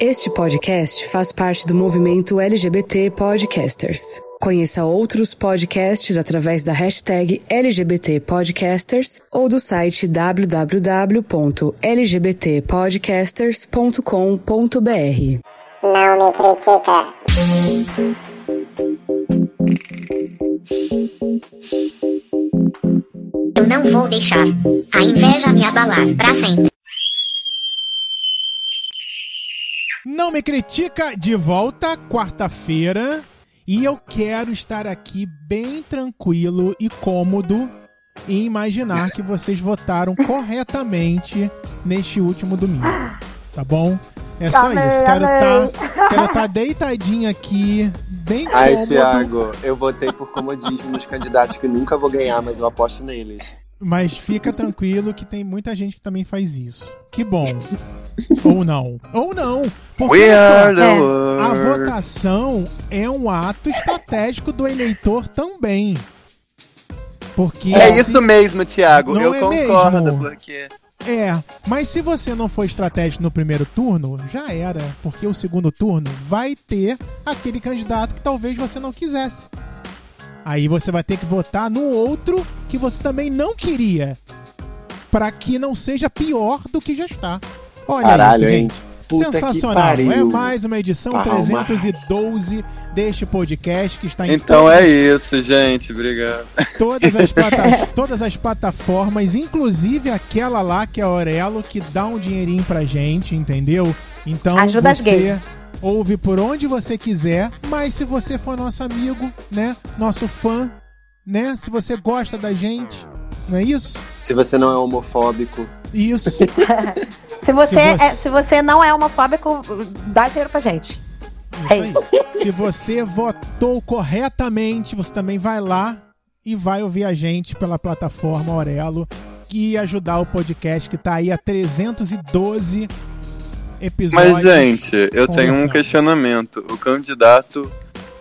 Este podcast faz parte do movimento LGBT Podcasters. Conheça outros podcasts através da hashtag LGBT Podcasters ou do site www.lgbtpodcasters.com.br. Não me critica. Eu não vou deixar a inveja me abalar pra sempre. Não me critica de volta quarta-feira e eu quero estar aqui bem tranquilo e cômodo e imaginar que vocês votaram corretamente neste último domingo. Tá bom? É só Amei, isso. Quero estar quero tá deitadinho aqui, bem Ai, cômodo. Thiago, eu votei por comodismo nos candidatos que nunca vou ganhar, mas eu aposto neles. Mas fica tranquilo que tem muita gente que também faz isso. Que bom. Ou não. Ou não. Porque We are the a votação é um ato estratégico do eleitor também. Porque É isso mesmo, Thiago. Não eu é concordo, mesmo? porque. É, mas se você não for estratégico no primeiro turno, já era, porque o segundo turno vai ter aquele candidato que talvez você não quisesse. Aí você vai ter que votar no outro que você também não queria, Pra que não seja pior do que já está. Olha Caralho, isso, hein? gente. Puta que Sensacional. pariu. É mais uma edição Palmas. 312 deste podcast que está em Então todas é isso, gente. Obrigado. todas as, plata- todas as plataformas, inclusive aquela lá que é a Aurelo, que dá um dinheirinho pra gente, entendeu? Então Ajuda você gays. ouve por onde você quiser, mas se você for nosso amigo, né? Nosso fã, né? Se você gosta da gente, não é isso? Se você não é homofóbico, Isso. Se você, Se você- É, se você não é homofóbico, dá dinheiro pra gente. É Isso. Se você votou corretamente, você também vai lá e vai ouvir a gente pela plataforma Aurelo e ajudar o podcast que tá aí a 312 episódios. Mas, gente, eu tenho um questionamento. O candidato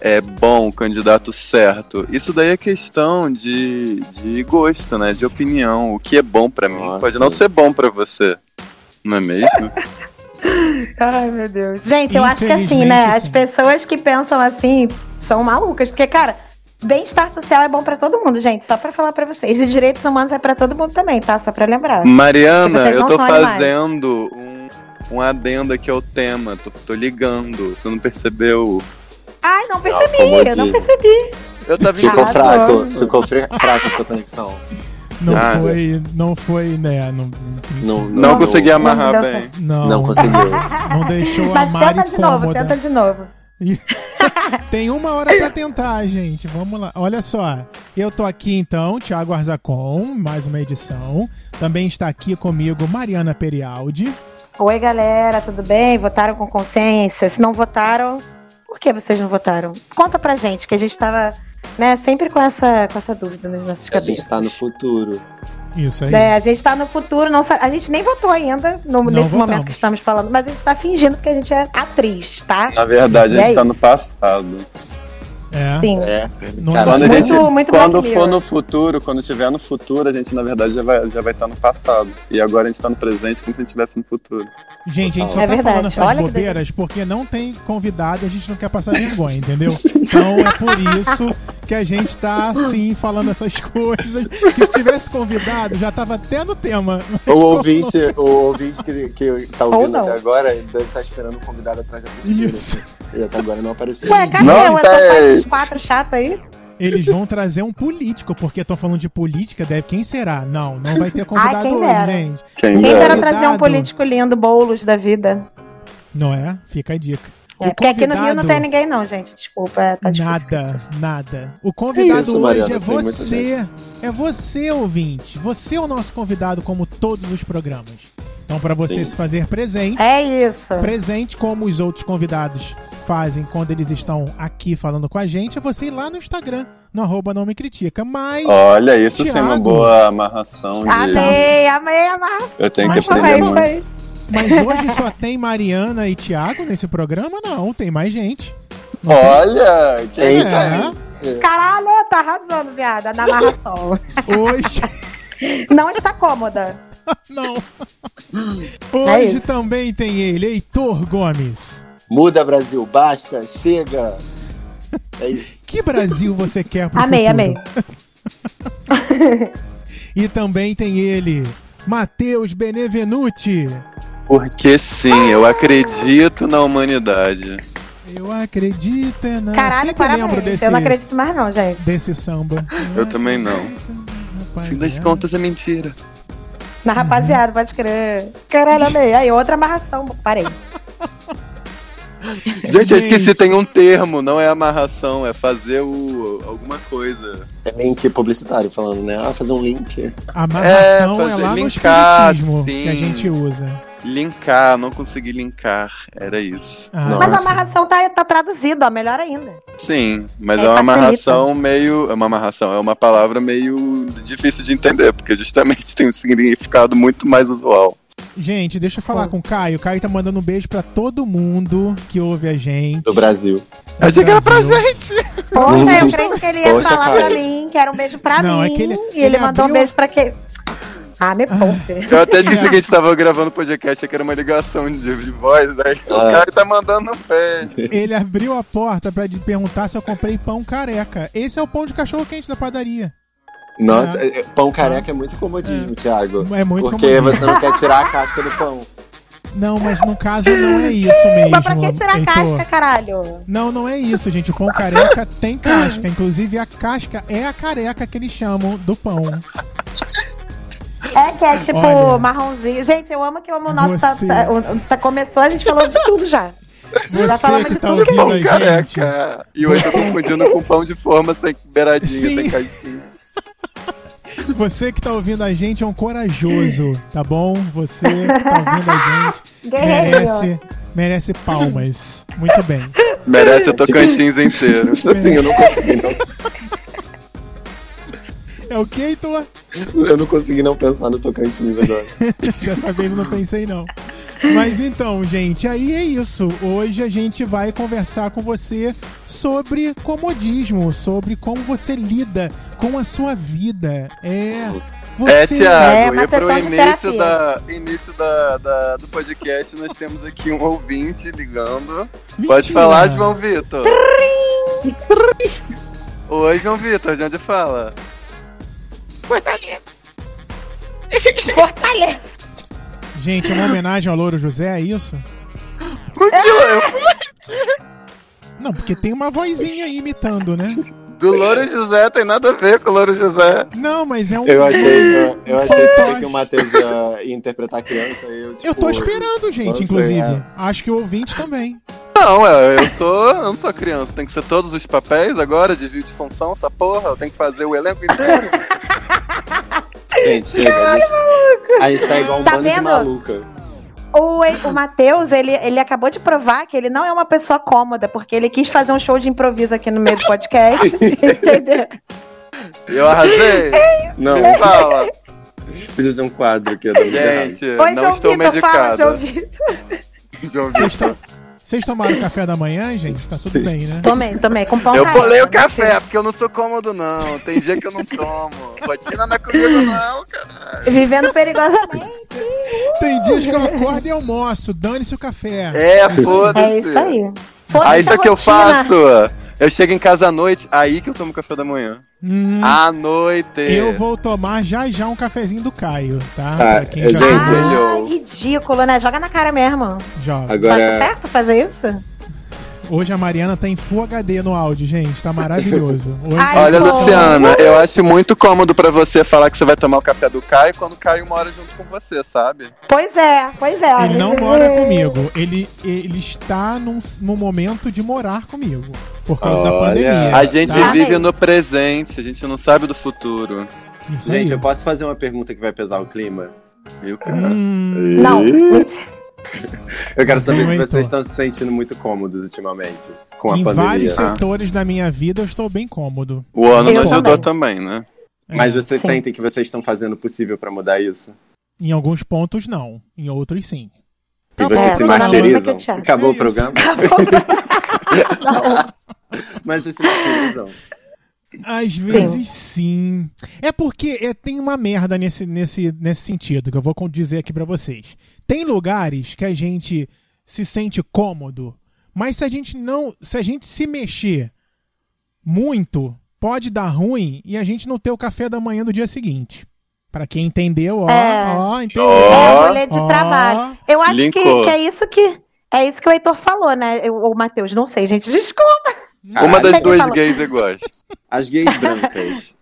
é bom, o candidato certo. Isso daí é questão de, de gosto, né? De opinião. O que é bom pra mim Nossa. pode não ser bom pra você. Não é mesmo? Ai, meu Deus. Gente, eu acho que assim, né? As sim. pessoas que pensam assim são malucas. Porque, cara, bem-estar social é bom pra todo mundo, gente. Só pra falar pra vocês. E direitos humanos é pra todo mundo também, tá? Só pra lembrar. Mariana, eu tô fazendo um, um adendo aqui ao tema. Tô, tô ligando. Você não percebeu? Ai, não Não, percebi. como eu não percebi. Eu tava Ficou Ah, fraco, ficou fri- fraca a sua conexão. Não Ah. foi, não foi, né? Não, Não, Não consegui não amarrar deu bem. não, Não não, conseguiu. deixou a Mas Mari tenta de novo, cômoda. tenta de novo. Tem uma hora pra tentar, gente. Vamos lá. Olha só. Eu tô aqui então, Thiago Arzacon, mais uma edição. Também está aqui comigo Mariana Perialdi. Oi, galera, tudo bem? Votaram com consciência? Se não votaram, por que vocês não votaram? Conta pra gente, que a gente tava, né, sempre com essa, com essa dúvida nas nossas A cabeças. gente tá no futuro. Isso aí. É, a gente tá no futuro, não a gente nem votou ainda no- nesse votamos. momento que estamos falando, mas a gente tá fingindo que a gente é atriz, tá? Na verdade, E a gente aí? tá no passado. É. Sim. É. Não Cara, Quando, Muito- gente, muito quando for no futuro, quando tiver no futuro, a gente na verdade já vai, já vai estar no passado. E agora a gente tá no presente como se a gente estivesse no futuro. Gente, a gente só É tá verdade. falando essas Olha bobeiras porque não tem convidado e a gente não quer passar vergonha, entendeu? Então é por isso que a gente tá assim falando essas coisas. Que se tivesse convidado, já tava até no tema. O ouvinte, o ouvinte que, que tá Ou ouvindo não. até agora, ele deve estar esperando o convidado atrás da cortina. Isso. E até agora não apareceu. Ué, cadê? Não tem. sai esses quatro chatos aí. Eles vão trazer um político, porque estão falando de política, deve. Quem será? Não, não vai ter convidado quem hoje, gente. Quem Quem dera. trazer um político lindo, bolos da vida. Não é? Fica a dica. O É, porque aqui no Rio não tem ninguém, não, gente. Desculpa, é, tá difícil. Nada, nada. O convidado isso, hoje Mariana, é você. É você, ouvinte. Você é o nosso convidado, como todos os programas. Então, para você Sim. se fazer presente, É isso. presente como os outros convidados fazem quando eles estão aqui falando com a gente, é você ir lá no Instagram, no arroba não me critica. Mas Olha, isso é uma Thiago. boa amarração de. Amei, amei, amar. Eu tenho Mas que aprender muito. foi. Mas hoje só tem Mariana e Thiago nesse programa? Não, tem mais gente. Não tem? Olha, quem É, Caralho, tá arrasando, viada, na narração. hoje. Não está cômoda. Não. É Hoje isso. também tem ele, Heitor Gomes. Muda, Brasil, basta, chega. É isso. Que Brasil você quer pro Amei, futuro? amei. E também tem ele, Matheus Benevenuti. Porque sim, eu acredito na humanidade. Eu acredito é na... Caralho, lembro parabéns. desse, Eu não acredito mais não, gente. desse samba. Eu também não. Rapaz, fim das é. contas é mentira. Na rapaziada, pode crer. Caralho, amei. Aí, outra amarração. Parei. Gente, eu esqueci, tem um termo, não é amarração, é fazer o alguma coisa. É link publicitário falando, né? Ah, fazer um link. Amarração É, é, fazer- lá no linkar, espiritismo sim. que a gente usa. Linkar, não consegui linkar, era isso. Ah. Mas a amarração tá, tá traduzido, ó. Melhor ainda. Sim, mas É, é uma facilita. amarração meio. É uma amarração, é uma palavra meio difícil de entender, porque justamente tem um significado muito mais usual. Gente, deixa eu falar com o Caio. O Caio tá mandando um beijo pra todo mundo que ouve a gente. Do Brasil. do Achei que era pra gente! Poxa, eu creio que ele ia Poxa, falar cara. pra mim, que era um beijo pra Não, mim. é que ele- e ele, ele mandou abriu um beijo pra quem? Ah, me poupe. Eu até esqueci que a gente tava gravando o podcast, que era uma ligação de, de voz, aí o Ah. cara tá mandando beijo. Ele abriu a porta pra de- perguntar se eu comprei pão careca. Esse é o pão de cachorro quente da padaria. Nossa, é- é- pão careca é muito comodismo, Thiago. É muito Porque comodismo. você não quer tirar a casca do pão. Não, mas no caso não é isso mesmo. Mas pra que tirar a Heitor. casca, caralho? Não, não é isso, gente. O pão careca tem casca. Inclusive, a casca é a careca que eles chamam do pão. É que é tipo Olha. marronzinho. Gente, eu amo que o nosso tá, Você- tá- o- tá- começou, a gente falou de tudo já. Já Você falamos que de tá tudo. ouvindo Pão a gente. careca. E hoje eu tô confundindo com pão de forma sem beiradinha, Sim. sem casquinha. Você que tá ouvindo a gente é um corajoso, tá bom? Você que tá ouvindo a gente merece, merece palmas. Muito bem. Merece o Tocantins inteiro. Assim, eu não consegui não, É o que, Heitor? eu não consegui não pensar no Tocantins agora. Dessa vez eu não pensei, não. Mas então, gente, aí é isso. Hoje a gente vai conversar com você sobre comodismo, sobre como você lida com a sua vida. É. Você... É, É Thiago, uma e pro de início, da, início da, da- do podcast, nós temos aqui um ouvinte ligando. Mentira. Pode falar, João Vitor. Oi, João Vitor, de onde fala? Fortaleza. Gente, é uma homenagem ao Louro José, é isso? Não, porque tem uma vozinha aí imitando, né? Do Louro José tem nada a ver com o Louro José. Não, mas é um. Eu achei, eu, eu achei que, que o Matheus ia, interpretar a criança e eu, tipo, Eu tô esperando, gente, sei, inclusive. é. Acho que o ouvinte também. Não, eu, eu sou. Eu não sou criança. Tem que ser todos os papéis agora, desvio de função, essa porra. Eu tenho que fazer o elenco inteiro. Gente, chega. A gente, a gente tá igual um Tá bando de vendo? maluca. O, o Matheus, ele, ele acabou de provar que ele não é uma pessoa cômoda, porque ele quis fazer um show de improviso aqui no meio do podcast. entendeu? Eu arrasei. Não, Fala. precisa ser um quadro aqui. Gente, Oi, não João estou Vitor, fala, João medicada. Vitor. João Vitor. Vocês tomaram café da manhã, gente? Tá tudo Sim. bem, né? Tomei, tomei, com pão Eu bolei o café, porque eu não sou cômodo, não. Tem dia que eu não tomo. Rotina não é comigo, não, cara. Vivendo perigosamente. Tem dias que eu acordo e almoço. Dane-se o café. É, foda-se. É isso aí. Foda-se Aí isso é que eu faço. Eu chego em casa à noite, aí que eu tomo café da manhã. Hum, À noite. eu vou tomar já já um cafezinho do Caio, tá? Ah, pra quem já gente, Ah, ridículo, né? Joga na cara mesmo. joga. Agora, Acha certo fazer isso? Hoje a Mariana tá em Full HD no áudio, gente. Tá maravilhoso. Ai, Olha, pô. Luciana, eu acho muito cômodo pra você falar que você vai tomar o café do Caio quando o Caio mora junto com você, sabe? Pois é, pois é. Ele não mora comigo. Ele, ele está num, num momento de morar comigo. Por causa da Olha. pandemia. A gente tá? vive no presente, a gente não sabe do futuro. Isso aí. gente, eu posso fazer uma pergunta que vai pesar o clima? Viu, cara? Hum, Não. Eu quero saber Não, se vocês estão se sentindo muito cômodos ultimamente com a em pandemia. vários Ah. setores da minha vida eu estou bem cômodo. O ano não ajudou também, né? É, Mas vocês Sim. sentem que vocês estão fazendo o possível pra mudar isso? Em alguns pontos não, em outros sim. E Acabou vocês É, se martirizam? Acabou É o programa? Não. Mas vocês se martirizam. Às vezes sim. É porque é, tem uma merda nesse, nesse, nesse sentido que eu vou dizer aqui pra vocês. Tem lugares que a gente se sente cômodo, mas se a gente não, se a gente se mexer muito, pode dar ruim e a gente não ter o café da manhã do dia seguinte. Pra quem entendeu, ó, É. ó, entendeu? É, rolê de Ó. trabalho. Eu acho que, que é isso que. É isso que o Heitor falou, né? Eu, o Matheus, não sei, gente. Desculpa. Uma das duas gays iguais. As gays brancas.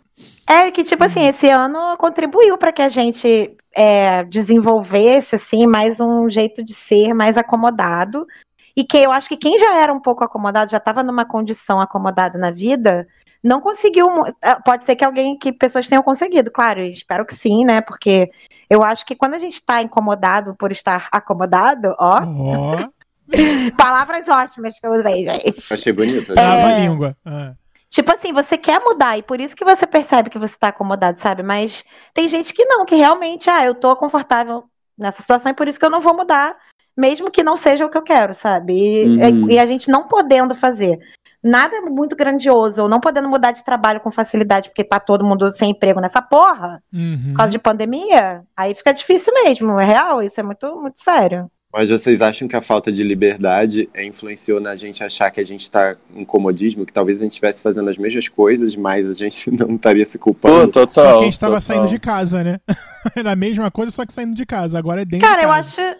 É que, tipo assim, esse ano contribuiu para que a gente é, desenvolvesse, assim, mais um jeito de ser mais acomodado. E que eu acho que quem já era um pouco acomodado, já estava numa condição acomodada na vida, não conseguiu. ah, Pode ser que alguém, que pessoas tenham conseguido, claro, eu espero que sim, né? Porque eu acho que quando a gente está incomodado por estar acomodado, ó, Ó, palavras ótimas que eu usei, gente. Achei bonito. trava a língua. Ah. Tipo assim, você quer mudar e por isso que você percebe que você tá acomodado, sabe? Mas tem gente que não, que realmente, ah, eu tô confortável nessa situação e por isso que eu não vou mudar, mesmo que não seja o que eu quero, sabe? E, Uhum. e a gente não podendo fazer nada muito grandioso, ou não podendo mudar de trabalho com facilidade, porque tá todo mundo sem emprego nessa porra, Uhum. por causa de pandemia, aí fica difícil mesmo, é real, isso é muito, muito sério. Mas vocês acham que a falta de liberdade é, influenciou na gente achar que a gente tá em comodismo, que talvez a gente estivesse fazendo as mesmas coisas, mas a gente não estaria se Pô, culpando? total. Só que a gente tava total. saindo de casa, né? Era a mesma coisa, só que saindo de casa. Agora é dentro Cara, de eu casa. acho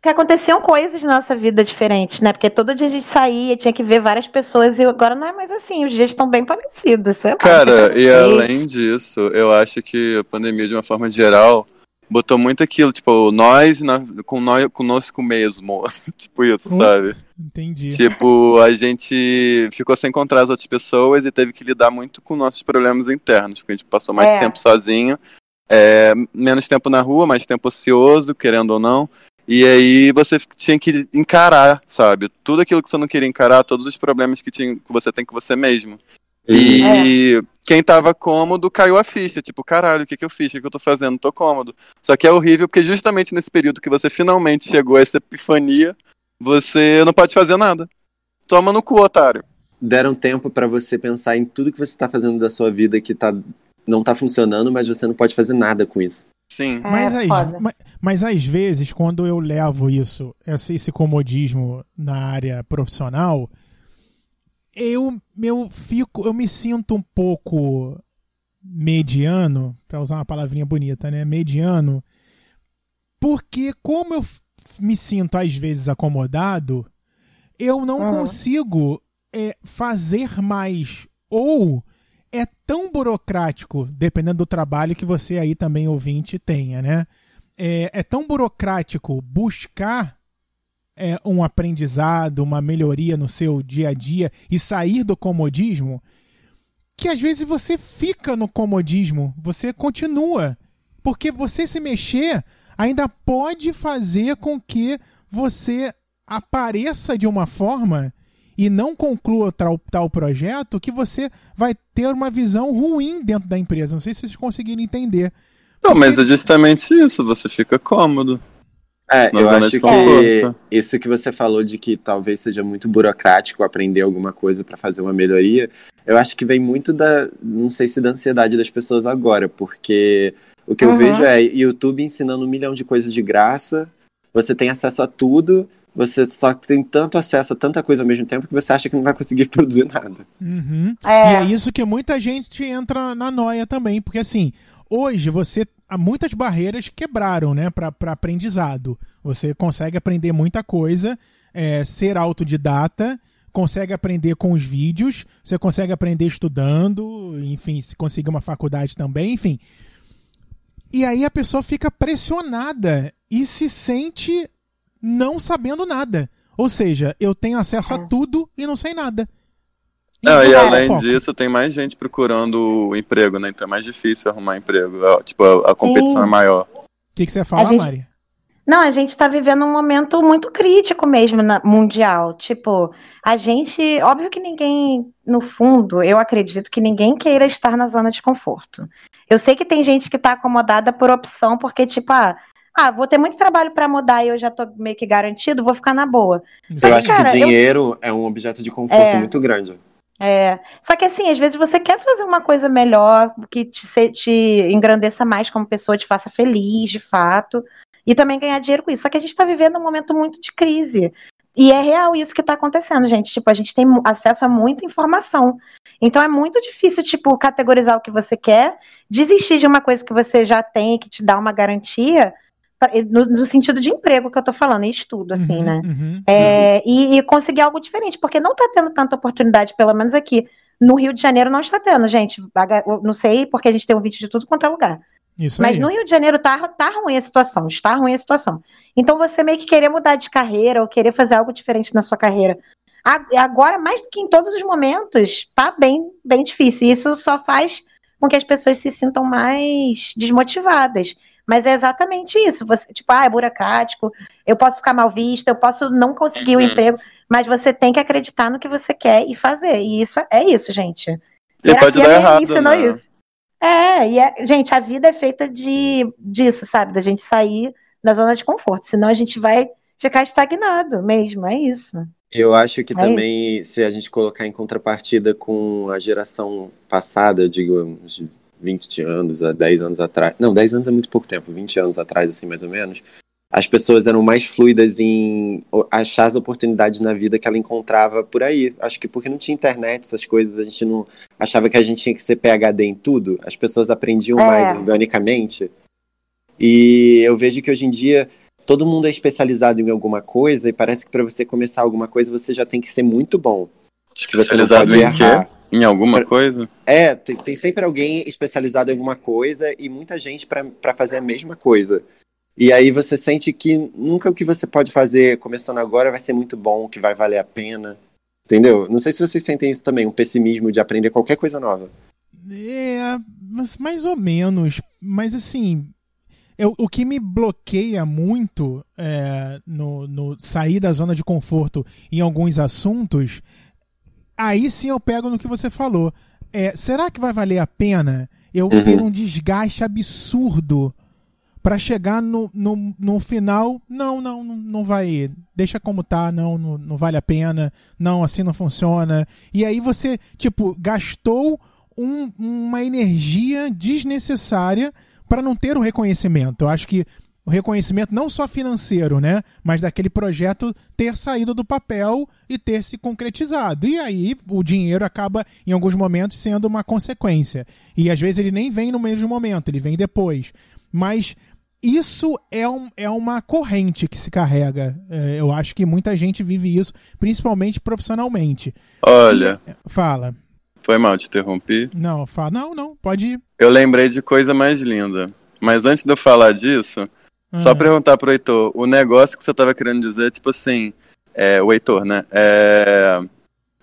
que aconteciam coisas na nossa vida diferentes, né? Porque todo dia a gente saía, tinha que ver várias pessoas e agora não é mais assim. Os dias estão bem parecidos, sei lá. Cara, e além disso, eu acho que a pandemia, de uma forma geral, botou muito aquilo, tipo, nós na, com nós conosco mesmo. tipo isso, Hum. sabe? Entendi. Tipo, a gente ficou sem encontrar as outras pessoas e teve que lidar muito com nossos problemas internos, porque a gente passou mais É. tempo sozinho, é, menos tempo na rua, mais tempo ocioso, querendo ou não. E aí você tinha que encarar, sabe? Tudo aquilo que você não queria encarar, todos os problemas que, tinha, que você tem com você mesmo. E quem tava cômodo caiu a ficha, tipo, caralho, o que, que eu fiz? O que, que eu tô fazendo? Tô cômodo. Só que é horrível porque justamente nesse período que você finalmente chegou a essa epifania, você não pode fazer nada. Toma no cu, otário. Deram tempo pra você pensar em tudo que você tá fazendo da sua vida que tá, não tá funcionando, mas você não pode fazer nada com isso. Sim. É, Mas, às, mas, mas às vezes, quando eu levo isso, esse, esse comodismo na área profissional, eu, eu fico, eu me sinto um pouco mediano, para usar uma palavrinha bonita, né? Mediano, porque como eu me sinto às vezes acomodado, eu não Uhum. consigo é, fazer mais ou é tão burocrático, dependendo do trabalho que você aí também, ouvinte, tenha, né? É, é tão burocrático buscar é, um aprendizado, uma melhoria no seu dia a dia e sair do comodismo, que às vezes você fica no comodismo, você continua. Porque você se mexer ainda pode fazer com que você apareça de uma forma e não conclua tal, tal projeto que você vai ter uma visão ruim dentro da empresa. Não sei se vocês conseguiram entender. Não, mas é justamente isso, você fica cômodo. É, eu acho que conforto. isso que você falou de que talvez seja muito burocrático aprender alguma coisa pra fazer uma melhoria, eu acho que vem muito da, não sei se da ansiedade das pessoas agora, porque o que eu Uhum. vejo é YouTube ensinando um milhão de coisas de graça, você tem acesso a tudo, você só tem tanto acesso a tanta coisa ao mesmo tempo que você acha que não vai conseguir produzir nada. Uhum. É. E é isso que muita gente entra na noia também, porque assim, hoje você há muitas barreiras quebraram, né, para aprendizado. Você consegue aprender muita coisa, é, ser autodidata, consegue aprender com os vídeos, você consegue aprender estudando, enfim, se conseguir uma faculdade também, enfim. E aí a pessoa fica pressionada e se sente não sabendo nada. Ou seja, eu tenho acesso a tudo e não sei nada. Não, e é além foco? disso, tem mais gente procurando emprego, né? Então é mais difícil arrumar emprego. Ó, Tipo, a, a competição Sim. é maior. O que, que você fala, gente- Mari? Não, a gente tá vivendo um momento muito crítico mesmo na, mundial. Tipo, a gente. Óbvio que ninguém, no fundo, eu acredito que ninguém queira estar na zona de conforto. Eu sei que tem gente que tá acomodada por opção, porque, tipo, ah, ah vou ter muito trabalho pra mudar e eu já tô meio que garantido, vou ficar na boa. Eu Mas, acho cara, que eu- dinheiro é um objeto de conforto É. muito grande. É. Só que assim, às vezes você quer fazer uma coisa melhor, que te, te engrandeça mais como pessoa, te faça feliz, de fato, e também ganhar dinheiro com isso. Só que a gente está vivendo um momento muito de crise. E é real isso que está acontecendo, gente. Tipo, a gente tem acesso a muita informação. Então é muito difícil, tipo, categorizar o que você quer, desistir de uma coisa que você já tem, que te dá uma garantia, no, no sentido de emprego que eu tô falando, e estudo, assim, Uhum, né? uhum. É, e, e conseguir algo diferente, porque não está tendo tanta oportunidade, pelo menos aqui. No Rio de Janeiro não está tendo, gente. Não sei, porque a gente tem um vídeo de tudo quanto é lugar. Isso Mas aí. no Rio de Janeiro tá, tá ruim a situação, está ruim a situação. Então você meio que querer mudar de carreira ou querer fazer algo diferente na sua carreira. Agora, mais do que em todos os momentos, tá bem, bem difícil. E isso só faz com que as pessoas se sintam mais desmotivadas. Mas é exatamente isso. Você, tipo, ah, é burocrático, eu posso ficar mal vista, eu posso não conseguir o Uhum. emprego, mas você tem que acreditar no que você quer e fazer. E isso é isso, gente. E pode Terapia dar errado, ensinou né? isso. É, e é- gente, a vida é feita de disso, sabe? Da gente sair da zona de conforto. Senão a gente vai ficar estagnado mesmo, é isso. Eu acho que É também, se a gente colocar em contrapartida com a geração passada, eu digo, 20 anos, a 10 anos atrás. Não, 10 anos é muito pouco tempo, 20 anos atrás, assim, mais ou menos. As pessoas eram mais fluidas em achar as oportunidades na vida que ela encontrava por aí. Acho que porque não tinha internet, essas coisas, a gente não achava que a gente tinha que ser PhD em tudo. As pessoas aprendiam É. mais organicamente. E eu vejo que hoje em dia todo mundo é especializado em alguma coisa e parece que para você começar alguma coisa você já tem que ser muito bom. Que você não Especializado pode em quê? Em alguma coisa? É, tem, tem sempre alguém especializado em alguma coisa e muita gente para fazer a mesma coisa. E aí você sente que nunca o que você pode fazer começando agora vai ser muito bom, que vai valer a pena. Entendeu? Não sei se vocês sentem isso também, um pessimismo de aprender qualquer coisa nova. É, mas mais ou menos. Mas assim, eu- o que me bloqueia muito é, no, no sair da zona de conforto em alguns assuntos, aí sim eu pego no que você falou. É, será que vai valer a pena eu Uhum. ter um desgaste absurdo pra chegar no, no, no final? Não, não, não, não vai. Deixa como tá, não, não, não vale a pena. Não, assim não funciona. E aí você, tipo, gastou um- uma energia desnecessária para não ter o reconhecimento. Eu acho que o reconhecimento não só financeiro, né, mas daquele projeto ter saído do papel e ter se concretizado. E aí o dinheiro acaba em alguns momentos sendo uma consequência. E às vezes ele nem vem no mesmo momento, ele vem depois. Mas isso é, um, é uma corrente que se carrega. É, eu acho que muita gente vive isso, principalmente profissionalmente. Olha, Fala. foi mal, te interrompi. Não, fala. Não, não, pode ir. Eu lembrei de coisa mais linda. Mas antes de eu falar disso, só Ah. perguntar pro Heitor, o negócio que você tava querendo dizer, tipo assim, é, o Heitor, né? É,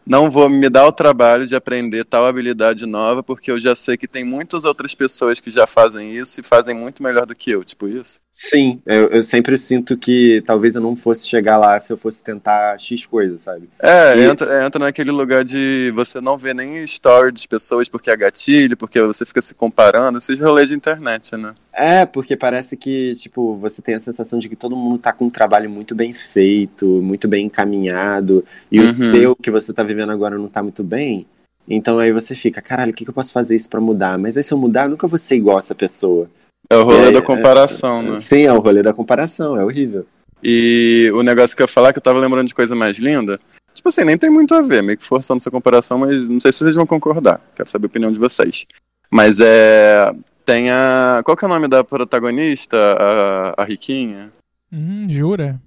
não vou me dar o trabalho de aprender tal habilidade nova, porque eu já sei que tem muitas outras pessoas que já fazem isso e fazem muito melhor do que eu, tipo isso. Sim, eu, eu sempre sinto que talvez eu não fosse chegar lá se eu fosse tentar X coisa, sabe? É, E- entra, entra naquele lugar de você não ver nem story de pessoas porque é gatilho, porque você fica se comparando, esses rolês de internet, né? É, porque parece que, tipo, você tem a sensação de que todo mundo tá com um trabalho muito bem feito, muito bem encaminhado, e Uhum. o seu que você tá vivendo agora não tá muito bem. Então aí você fica, caralho, o que, que eu posso fazer isso pra mudar? Mas aí se eu mudar, eu nunca vou ser igual essa pessoa. É o rolê É, da é, comparação, né? Sim, é o rolê da comparação, é horrível. E o negócio que eu ia falar, que eu tava lembrando de coisa mais linda, tipo assim, nem tem muito a ver, meio que forçando essa comparação, mas não sei se vocês vão concordar. Quero saber a opinião de vocês. Mas é. Tem a. Qual que é o nome da protagonista? A, a Riquinha? Hum, jura?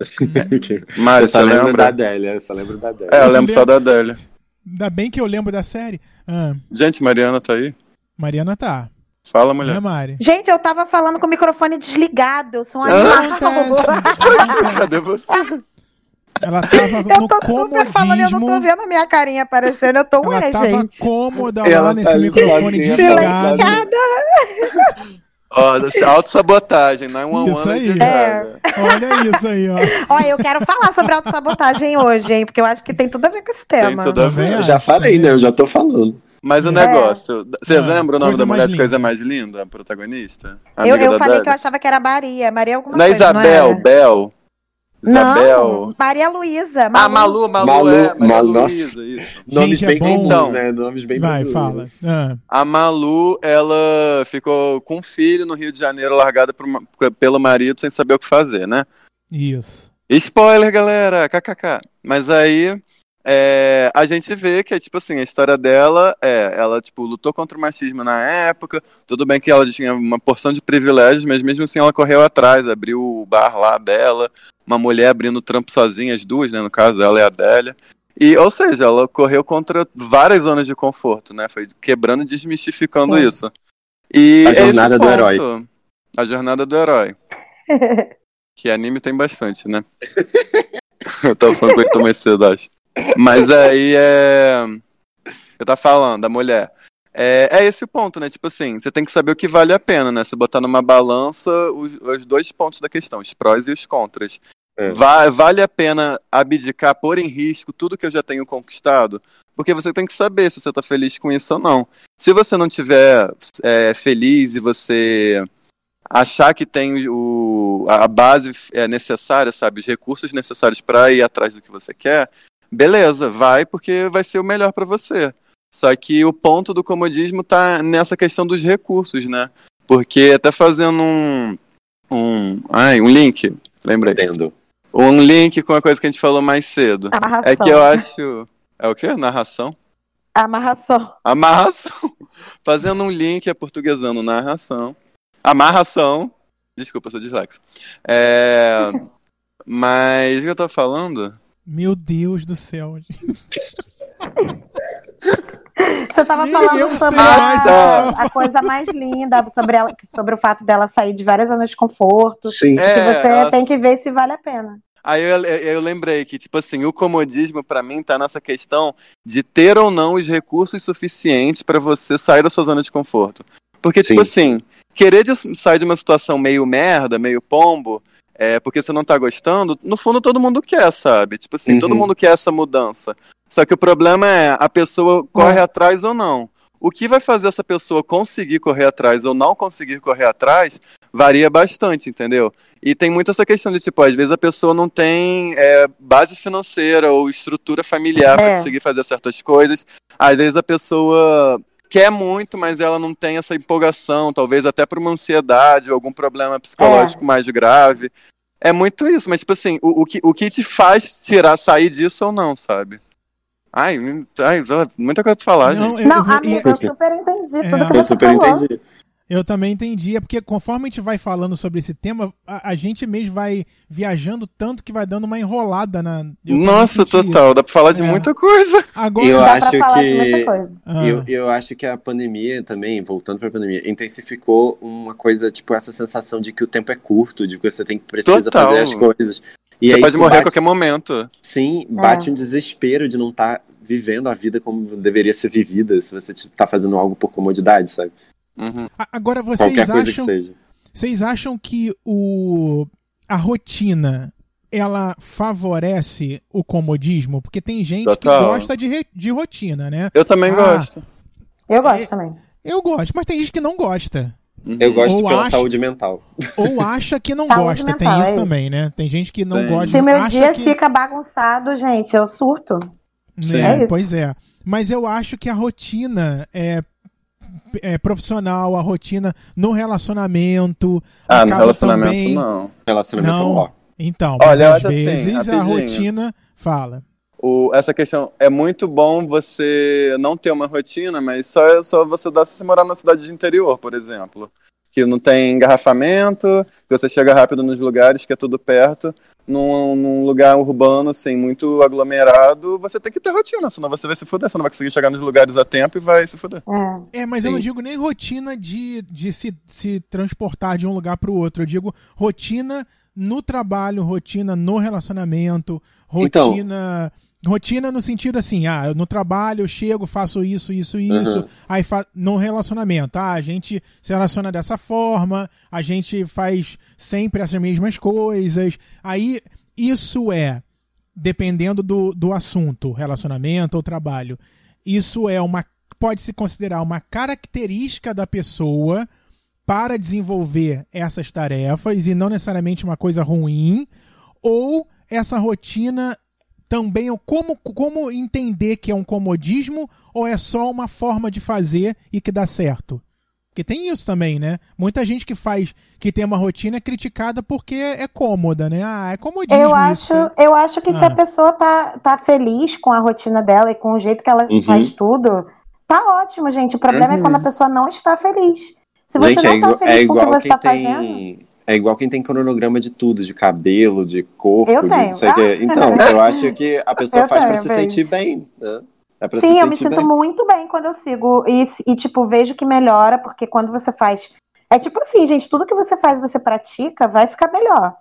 Mário, você lembro da lembra? Adélia, eu só lembro da Adélia. É, eu lembro só da Adélia. Ainda bem que eu lembro da série. Ah, Gente, Mariana tá aí? Mariana tá. Fala, Né, mulher. Mari? Gente, eu tava falando com o microfone desligado, eu sou um Ah, animal. Acontece. Cadê você? Ela tava Eu no tô super falando eu não tô comodismo. vendo a minha carinha aparecendo, eu tô Ela ué, tava gente. cômoda Ela lá nesse tá ali microfone sozinha, desligado. Silenciada. Ó, autossabotagem, não é uma Isso aí. de cara. Olha isso aí, ó. Olha, eu quero falar sobre autossabotagem hoje, hein? Porque eu acho que tem tudo a ver com esse Tem tema. tudo a ver. Eu já falei, né? Eu já tô falando. Mas o É. negócio, você Ah, lembra o nome coisa da mulher de coisa mais linda, a protagonista? A Eu, eu falei que eu achava que era Maria. Maria é alguma Não é coisa, Isabel, não é? Bel. Isabel. Não, Maria Luísa. Ah, Malu, Malu, Malu, é, Maria Malu, Luísa, isso. Nomes é bem bom. Então. né? Nomes bem Vai, fala. Ah, A Malu, ela ficou com um filho no Rio de Janeiro, largada por pelo marido, sem saber o que fazer, né? isso. Spoiler, galera! KKK. Mas aí é, a gente vê que, tipo assim, a história dela é, ela, tipo, lutou contra o machismo na época, tudo bem que ela tinha uma porção de privilégios, mas mesmo assim ela correu atrás, abriu o bar lá dela, uma mulher abrindo trampo sozinha, as duas, né, no caso, ela e a Adélia. E, ou seja, ela correu contra várias zonas de conforto, né, foi quebrando e desmistificando Sim. isso. E A é jornada do herói. A jornada do herói. Que anime tem bastante, né? Eu tava falando com ele mais cedo, acho. Mas aí é. Eu tava falando, da mulher. É, é esse o ponto, né? Tipo assim, você tem que saber o que vale a pena, né? Se botar numa balança os, os dois pontos da questão, os prós e os contras. É. Va- vale a pena abdicar, pôr em risco tudo que eu já tenho conquistado? Porque você tem que saber se você tá feliz com isso ou não. Se você não tiver é, feliz e você achar que tem o, a base é necessária, sabe, os recursos necessários para ir atrás do que você quer, beleza, vai porque vai ser o melhor para você. Só que o ponto do comodismo tá nessa questão dos recursos, né? Porque até fazendo um um, ai, um link, lembrei. Entendo. Um link com a coisa que a gente falou mais cedo. Amarração. É que eu acho é o quê? Narração? Amarração. Amarração. Fazendo um link aportuguesando narração. Amarração. Desculpa, eu sou dislexo. É... Mas o que eu tô falando? Meu Deus do céu. gente. Você tava falando sobre mais, a, a coisa mais linda, sobre, ela, sobre o fato dela sair de várias zonas de conforto. Sim. É, que você ela- tem que ver se vale a pena. Aí eu, eu- lembrei que, tipo assim, o comodismo pra mim tá nessa questão de ter ou não os recursos suficientes pra você sair da sua zona de conforto. Porque, tipo Sim. assim, querer de- sair de uma situação meio merda, meio pombo, é, porque você não tá gostando, no fundo todo mundo quer, sabe? Tipo assim, Uhum. todo mundo quer essa mudança. Só que o problema é a pessoa corre atrás ou não. O que vai fazer essa pessoa conseguir correr atrás ou não conseguir correr atrás varia bastante, entendeu? E tem muito essa questão de, tipo, às vezes a pessoa não tem é, base financeira ou estrutura familiar para É. conseguir fazer certas coisas. Às vezes a pessoa quer muito, mas ela não tem essa empolgação, talvez até por uma ansiedade ou algum problema psicológico mais grave. É muito isso, mas, tipo assim, o, o, que, o que te faz tirar, sair disso ou não, sabe? Ai, ai muita coisa pra falar, Não, gente. Eu- Não, eu vou- amigo, eu super entendi É, tudo que Eu você super falou. entendi. Eu também entendi, é porque conforme a gente vai falando sobre esse tema, a, a gente mesmo vai viajando tanto que vai dando uma enrolada na. eu Nossa, total, isso. dá pra falar de É. muita coisa. Agora. Eu Dá acho pra falar de que- muita coisa. Ah, Eu, eu acho que a pandemia também, voltando pra pandemia, intensificou uma coisa, tipo, essa sensação de que o tempo é curto, de que você tem que precisa Total. fazer as coisas. E Você aí pode morrer a bate- qualquer momento. Sim, É. bate um desespero de não estar vivendo a vida como deveria ser vivida, se você tá fazendo algo por comodidade, sabe? Uhum. a- Agora vocês Qualquer coisa acham, que seja. vocês acham que o a rotina ela favorece o comodismo? Porque tem gente Total. que gosta de, re- de rotina, né? Eu também Ah. gosto. Eu gosto É- também. Eu gosto, mas tem gente que não gosta. Uhum. Eu gosto Ou pela acho- saúde mental. Ou acha que não Saúde gosta. Tem mental, isso é também, né? Tem gente que não Tem. gosta. Se meu acha dia que... fica bagunçado, gente, eu surto. Sim. É, É pois é. Mas eu acho que a rotina é, é profissional, a rotina no relacionamento. Ah, no relacionamento também- não. Relacionamento Não. ó. Então, Olha, às assim, vezes a rapidinho. rotina fala. O, essa questão é muito bom você não ter uma rotina, mas só, só você dá se você morar na cidade de interior, por exemplo. Que não tem engarrafamento, que você chega rápido nos lugares, que é tudo perto. Num, num lugar urbano, assim, muito aglomerado, você tem que ter rotina, senão você vai se fuder, você não vai conseguir chegar nos lugares a tempo e vai se fuder. É. É, mas eu Sim. não digo nem rotina de, de se, se transportar de um lugar para o outro. Eu digo rotina no trabalho, rotina no relacionamento, Então- rotina. No sentido assim, ah, no trabalho eu chego, faço isso, isso, isso, Uhum. aí fa no relacionamento, ah, a gente se relaciona dessa forma, a gente faz sempre as mesmas coisas, aí isso é, dependendo do, do assunto, relacionamento ou trabalho, isso é uma, pode se considerar uma característica da pessoa para desenvolver essas tarefas e não necessariamente uma coisa ruim, ou essa rotina também é como, como entender que é um comodismo ou é só uma forma de fazer e que dá certo? Porque tem isso também, né? Muita gente que faz, que tem uma rotina é criticada porque é cômoda, né? Ah, é comodismo. Eu isso, acho, né? eu acho que se Ah. a pessoa tá, tá feliz com a rotina dela e com o jeito que ela Uhum. faz tudo, tá ótimo, gente. O problema é Uhum. quando a pessoa não está feliz. Se você Gente, não é, tá igual, feliz é com o que igual você tá fazendo. É igual quem tem cronograma de tudo, de cabelo, de corpo, Eu de tenho. quê. Ah, Então, eu acho que a pessoa Eu faz pra tenho, se sentir bem. Né? É pra se Sim, eu me sinto bem. muito bem quando eu sigo. E, e, tipo, vejo que melhora, porque quando você faz. É tipo assim, gente, tudo que você faz, você pratica, vai ficar melhor.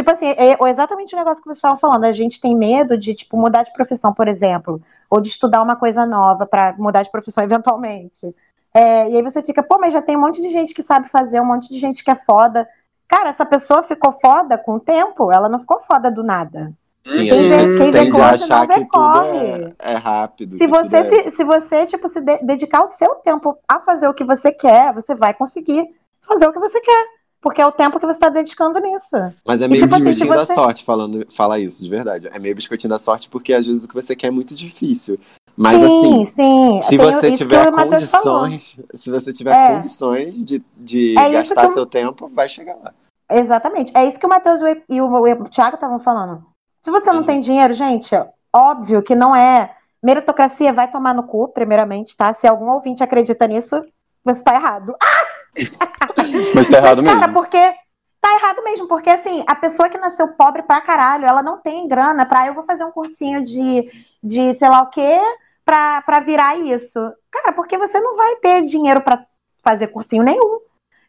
Tipo assim, é é exatamente o negócio que vocês estavam falando. A gente tem medo de, tipo, mudar de profissão, por exemplo. Ou de estudar uma coisa nova pra mudar de profissão eventualmente. É, e aí você fica, pô, mas já tem um monte de gente que sabe fazer, um monte de gente que é foda. Cara, essa pessoa ficou foda com o tempo, ela não ficou foda do nada. Sim, Quem vê- gente quem vê a corre, achar não vê corre. é, é rápido. Se você, é- se, se você tipo, se de- dedicar o seu tempo a fazer o que você quer, você vai conseguir fazer o que você quer. Porque é o tempo que você está dedicando nisso. Mas é E, meio tipo assim, biscoitinho se da você- sorte, falando, fala isso, de verdade. É meio biscoitinho da sorte porque às vezes o que você quer é muito difícil. Mas sim, assim, sim. se você tiver condições, se você tiver É. condições de, de É gastar seu tempo, vai chegar lá. Exatamente. É isso que o Matheus e o- e o, Thiago estavam falando. Se você não Uhum. tem dinheiro, gente, óbvio que não é. Meritocracia vai tomar no cu, primeiramente, tá? Se algum ouvinte acredita nisso, você tá errado. Mas tá errado Mas, cara, mesmo. porque. Tá errado mesmo, porque assim, a pessoa que nasceu pobre pra caralho, ela não tem grana pra eu vou fazer um cursinho de, de sei lá o quê pra, pra virar isso. Cara, porque você não vai ter dinheiro pra fazer cursinho nenhum.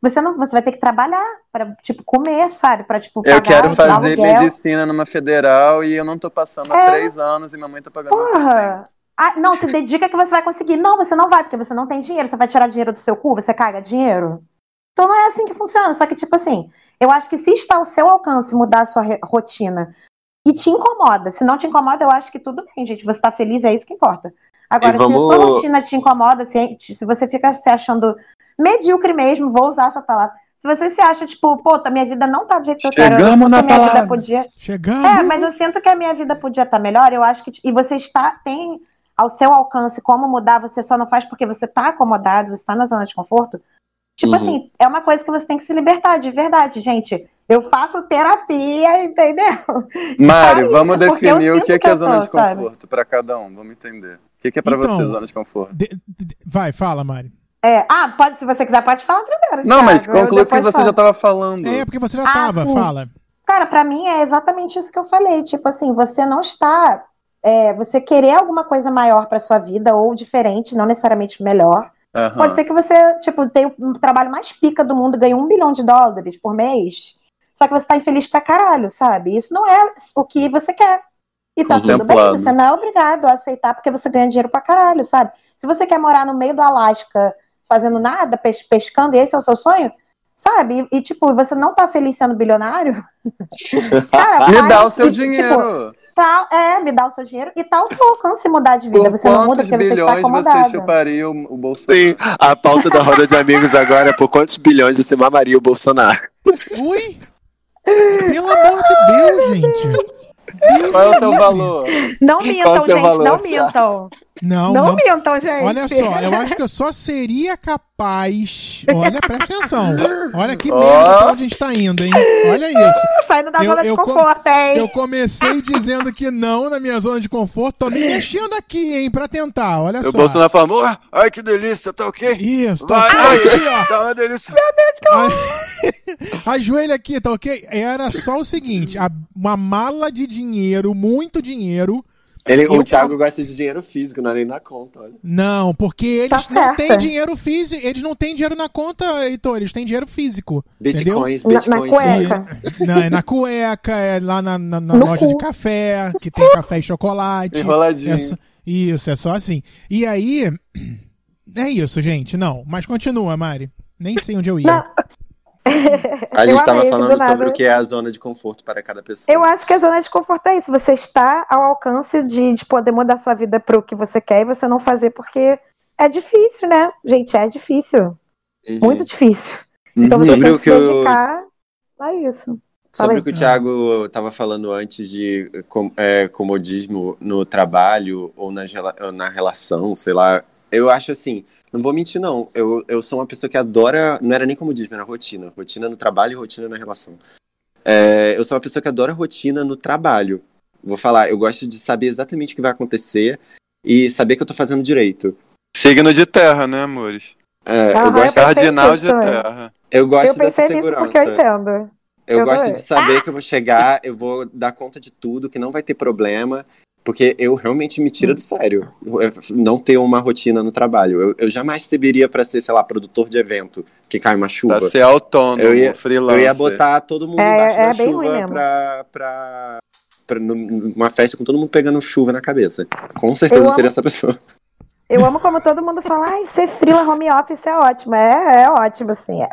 Você não, você vai ter que trabalhar pra, tipo, comer, sabe? Pra, tipo, Eu pagar quero o fazer aluguel. medicina numa federal e eu não tô passando há É. três anos e minha mãe tá pagando. Porra! Ah, não, se dedica que você vai conseguir. Não, você não vai, porque você não tem dinheiro. Você vai tirar dinheiro do seu cu, você caga dinheiro. Então não é assim que funciona. Só que, tipo assim, eu acho que se está ao seu alcance mudar a sua rotina e te incomoda, se não te incomoda, eu acho que tudo bem, gente. Você tá feliz, é isso que importa. Agora, E se a vamos- sua rotina te incomoda, se, se você fica se achando medíocre mesmo, vou usar essa palavra. Se você se acha, tipo, pô, tá, minha vida não tá do jeito que eu quero, Chegamos na que minha vida palavra. podia. Chegando. É, mas eu sinto que a minha vida podia estar melhor. Eu acho que. E você está, tem ao seu alcance como mudar, você só não faz porque você está acomodado, você está na zona de conforto. Tipo Uhum. assim, é uma coisa que você tem que se libertar, de verdade, gente. Eu faço terapia, entendeu? Mário, vamos definir o que é, que é zona de conforto pra cada um. Vamos entender. O que, que é pra Então, você zona de conforto? De- de- vai, fala, Mari. É, ah, pode, se você quiser, pode falar primeiro. Não, mas Thiago, eu conclui porque depois você já falo. tava falando. É, porque você já Ah, tava, sim. fala. Cara, pra mim é exatamente isso que eu falei. Tipo assim, você não está. é, você querer alguma coisa maior pra sua vida, ou diferente, não necessariamente melhor. Aham. Pode ser que você, tipo, tenha o trabalho mais pica do mundo, ganhe um bilhão de dólares por mês, só que você tá infeliz pra caralho, sabe? Isso não é o que você quer. E tá tudo bem, você não é obrigado a aceitar porque você ganha dinheiro pra caralho, sabe? Se você quer morar no meio do Alasca fazendo nada, pes- pescando, e esse é o seu sonho, sabe? E, e, tipo, você não tá feliz sendo bilionário, cara, Me faz, dá o seu e, Tipo, dinheiro. tá, é, me dá o seu dinheiro e tá ao seu alcance mudar de vida. Por Você não muda porque você está bilhões você acomodado. chuparia o, o Bolsonaro? Sim, a pauta da roda de amigos agora é por quantos bilhões você mamaria o Bolsonaro? Ui! Pelo amor de Deus, gente. Deus Qual é o seu valor? Não Qual é mintam, o seu gente, valor, não mintam. Não, Não, não. mintam, gente. Olha só, eu acho que eu só seria capaz. Olha, presta atenção. Olha que merda pra onde a gente tá indo, hein? Olha isso. Saindo da Eu- zona de eu com- conforto, hein? Eu comecei dizendo que não na minha zona de conforto. Tô me mexendo aqui, hein, pra tentar. Olha O só. Bolsonaro falou, "Ah, ai que delícia, tá ok? Isso, tá Vai, ok aqui, ó. tá uma delícia. Ajoelha aqui, tá ok? Era só o seguinte: a- uma mala de dinheiro, muito dinheiro. Ele, o Thiago gosta de dinheiro físico, não é nem na conta, olha. Não, porque eles Tá não têm dinheiro físico. Eles não têm dinheiro na conta, Heitor. Eles têm dinheiro físico. Bitcoins, Na- na bitcoins. cueca. E- não, é na cueca, é lá na, na- na loja cu. de café, que tem café e chocolate. Enroladinho. É só- isso, é só assim. E aí. É isso, gente. Não, mas continua, Mari. Nem sei onde eu ia. Não. A gente Eu estava falando sobre o que é a zona de conforto para cada pessoa. Eu acho que a zona de conforto é isso. Você está ao alcance de, de poder mudar sua vida para o que você quer e você não fazer porque é difícil, né? Gente, é difícil. Uhum. Muito difícil. Então Uhum. você Sobre tem o que que se eu- dedicar a isso. Sobre Fala o que o aí. Thiago estava falando antes de é, comodismo no trabalho ou na, na relação, sei lá. Eu acho assim, não vou mentir, não. Eu, eu sou uma pessoa que adora. Não era nem comodismo, era rotina. Rotina no trabalho e rotina na relação. É, eu sou uma pessoa que adora rotina no trabalho. Vou falar, eu gosto de saber exatamente o que vai acontecer e saber que eu tô fazendo direito. Signo de terra, né, amores? É, Aham, eu gosto, pensei Cardinal de terra. eu gosto eu dessa nisso segurança. porque eu entendo. Eu, Eu gosto de saber que eu vou chegar, eu vou dar conta de tudo, que não vai ter problema, porque eu realmente me tira do sério. Eu- Não ter uma rotina no trabalho. Eu, eu jamais serviria pra ser, sei lá, produtor de evento, que cai uma chuva. Pra ser autônomo, Eu ia- freelancer. Eu ia botar todo mundo É, embaixo é da bem ruim chuva pra, pra, pra numa festa com todo mundo pegando chuva na cabeça. Com certeza Eu seria amo- essa pessoa. Eu amo como todo mundo fala, ai, ser frila home office é ótimo. É, é ótimo, assim, é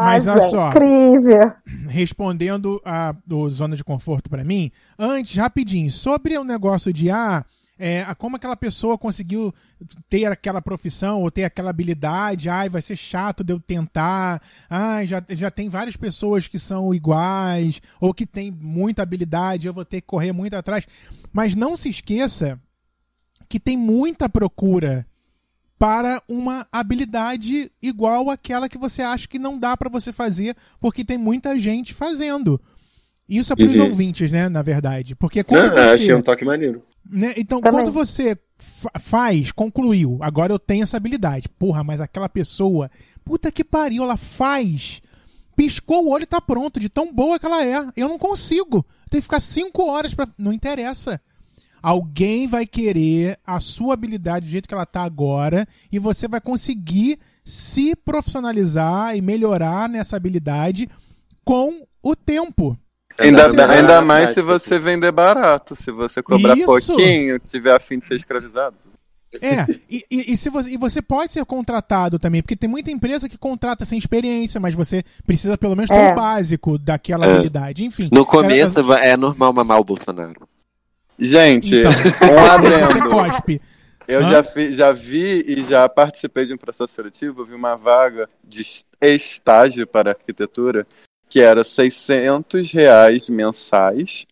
Mas olha só. incrível. respondendo a do zona de conforto pra mim, antes, rapidinho, sobre o negócio de ah, é, como aquela pessoa conseguiu ter aquela profissão ou ter aquela habilidade, ai, vai ser chato de eu tentar, ai, já, já tem várias pessoas que são iguais, ou que tem muita habilidade, eu vou ter que correr muito atrás. Mas não se esqueça que tem muita procura para uma habilidade igual àquela que você acha que não dá para você fazer, porque tem muita gente fazendo. Isso é para os Uhum. ouvintes, né, na verdade. Porque quando Não, você, achei um toque maneiro. né, então Também. quando você fa- faz, concluiu, agora eu tenho essa habilidade. Porra, mas aquela pessoa, puta que pariu, ela faz. Piscou o olho e tá pronto, de tão boa que ela é. Eu não consigo. Tem que ficar cinco horas pra. Não interessa. Alguém vai querer a sua habilidade do jeito que ela tá agora e você vai conseguir se profissionalizar e melhorar nessa habilidade com o tempo. Ainda, vai- ainda mais se você vender barato. Se você cobrar Isso. pouquinho, tiver afim de ser escravizado. É, e, e, e se você, e você pode ser contratado também, porque tem muita empresa que contrata sem experiência, mas você precisa pelo menos ter É. o básico daquela É. habilidade. Enfim. No começo é normal mamar o Bolsonaro. Gente, Então, um você adendo. Eu Hã? já, fi- já vi e já participei de um processo seletivo, eu vi uma vaga de es- estágio para arquitetura que era 600 reais mensais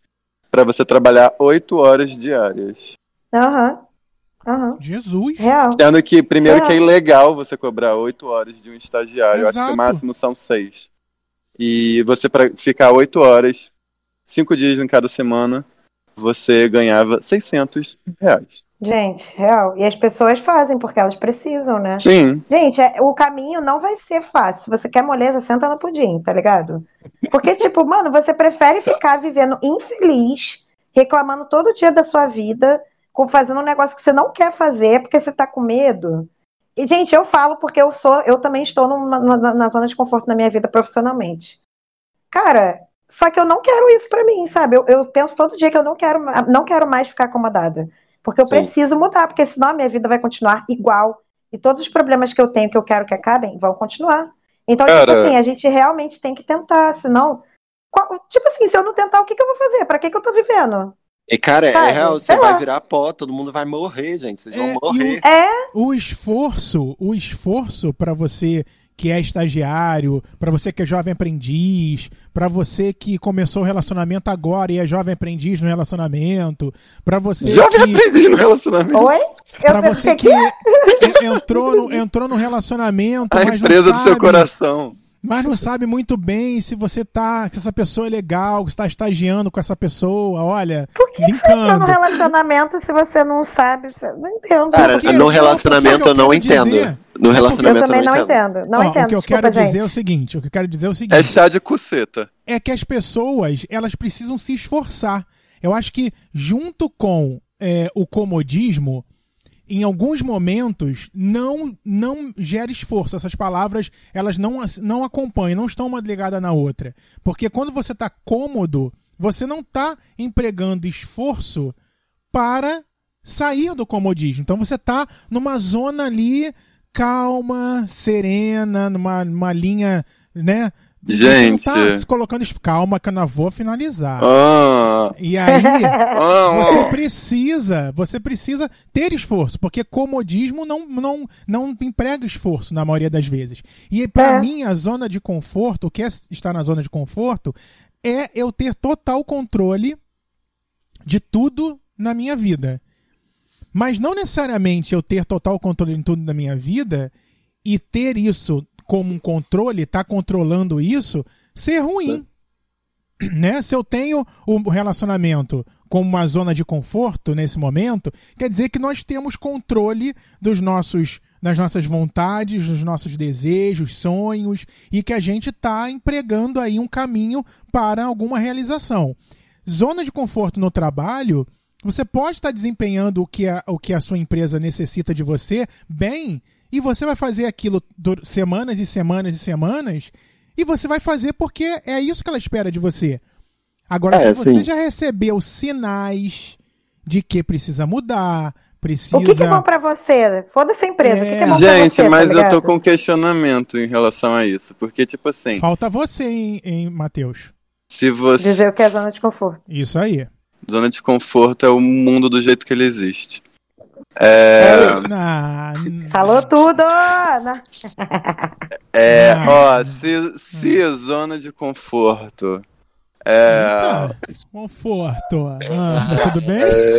para você trabalhar 8 horas diárias. Aham. Aham. Jesus. Real. Sendo que, primeiro, É. que é ilegal você cobrar 8 horas de um estagiário. Eu acho que Exato. o máximo são 6. E você, para ficar 8 horas, 5 dias em cada semana, você ganhava 600 reais. Gente, real. E as pessoas fazem porque elas precisam, né? Sim, Gente, é- o caminho não vai ser fácil. Se você quer moleza, senta no pudim, tá ligado? Porque, tipo, mano, você prefere ficar vivendo infeliz, reclamando todo dia da sua vida, fazendo um negócio que você não quer fazer porque você tá com medo. E, gente, eu falo porque eu sou, eu também estou numa- na, na zona de conforto na minha vida profissionalmente. Cara, só que eu não quero isso pra mim, sabe? Eu, eu penso todo dia que eu não quero, não quero mais ficar acomodada. Porque eu Sim. preciso mudar, porque senão a minha vida vai continuar igual. E todos os problemas que eu tenho, que eu quero que acabem, vão continuar. Então, tipo Cara- assim, a gente realmente tem que tentar, senão. qual- tipo assim, se eu não tentar, o que, que eu vou fazer? Pra que, que eu tô vivendo? E, cara, é Sabe? real, você Sei vai lá. virar pó, todo mundo vai morrer, gente. Vocês É, vão morrer. É, O esforço, o esforço para você que é estagiário, para você que é jovem aprendiz, para você que começou o relacionamento agora e é jovem aprendiz no relacionamento, para você jovem que aprendiz no relacionamento. oi? para você que en- entrou no, entrou no relacionamento, A mas empresa não do seu coração. Mas não sabe muito bem se você tá, se essa pessoa é legal, que está estagiando com essa pessoa, olha, Tá no brincando. relacionamento se você não sabe. você- Não entendo. Cara, Porque- no não, relacionamento eu não entendo. dizer- No eu relacionamento também eu não não entendo. entendo. Não Ó, entendo. o que eu Desculpa, quero gente. dizer é o seguinte, o que eu quero dizer é o seguinte. É chá de cuceta. é que as pessoas elas precisam se esforçar. Eu acho que junto com é, o comodismo, em alguns momentos não não gera esforço. Essas palavras elas não não acompanham, não estão uma ligada na outra, porque quando você está cômodo, você não está empregando esforço para sair do comodismo. Então você está numa zona ali calma, serena, numa, numa linha, né? Gente. Tá se colocando. Calma, que eu não vou finalizar. Ah, E aí, ah, você precisa, você precisa ter esforço, porque comodismo não, não, não emprega esforço na maioria das vezes. E para É. mim, a zona de conforto, o que é estar na zona de conforto, é eu ter total controle de tudo na minha vida. Mas não necessariamente eu ter total controle de tudo na minha vida e ter isso como um controle, estar tá controlando isso, ser ruim. Né? Se eu tenho o relacionamento como uma zona de conforto nesse momento, quer dizer que nós temos controle dos nossos das nossas vontades, dos nossos desejos, sonhos e que a gente está empregando aí um caminho para alguma realização. Zona de conforto no trabalho, você pode estar desempenhando o que a, o que a sua empresa necessita de você bem e você vai fazer aquilo semanas e semanas e semanas e você vai fazer porque é isso que ela espera de você. Agora, é, se você sim. já recebeu sinais de que precisa mudar, precisa. O que, que é bom pra você? Foda-se a empresa. É... O que, que é bom Gente, pra você, mas tá eu tô com questionamento em relação a isso. Porque, tipo assim. Falta você, hein, hein Matheus? Se você. Dizer o que é zona de conforto. Isso aí. Zona de conforto é o mundo do jeito que ele existe. É. Falou tudo! É, ó, se, se zona de conforto é... conforto. Ah, tudo bem? É,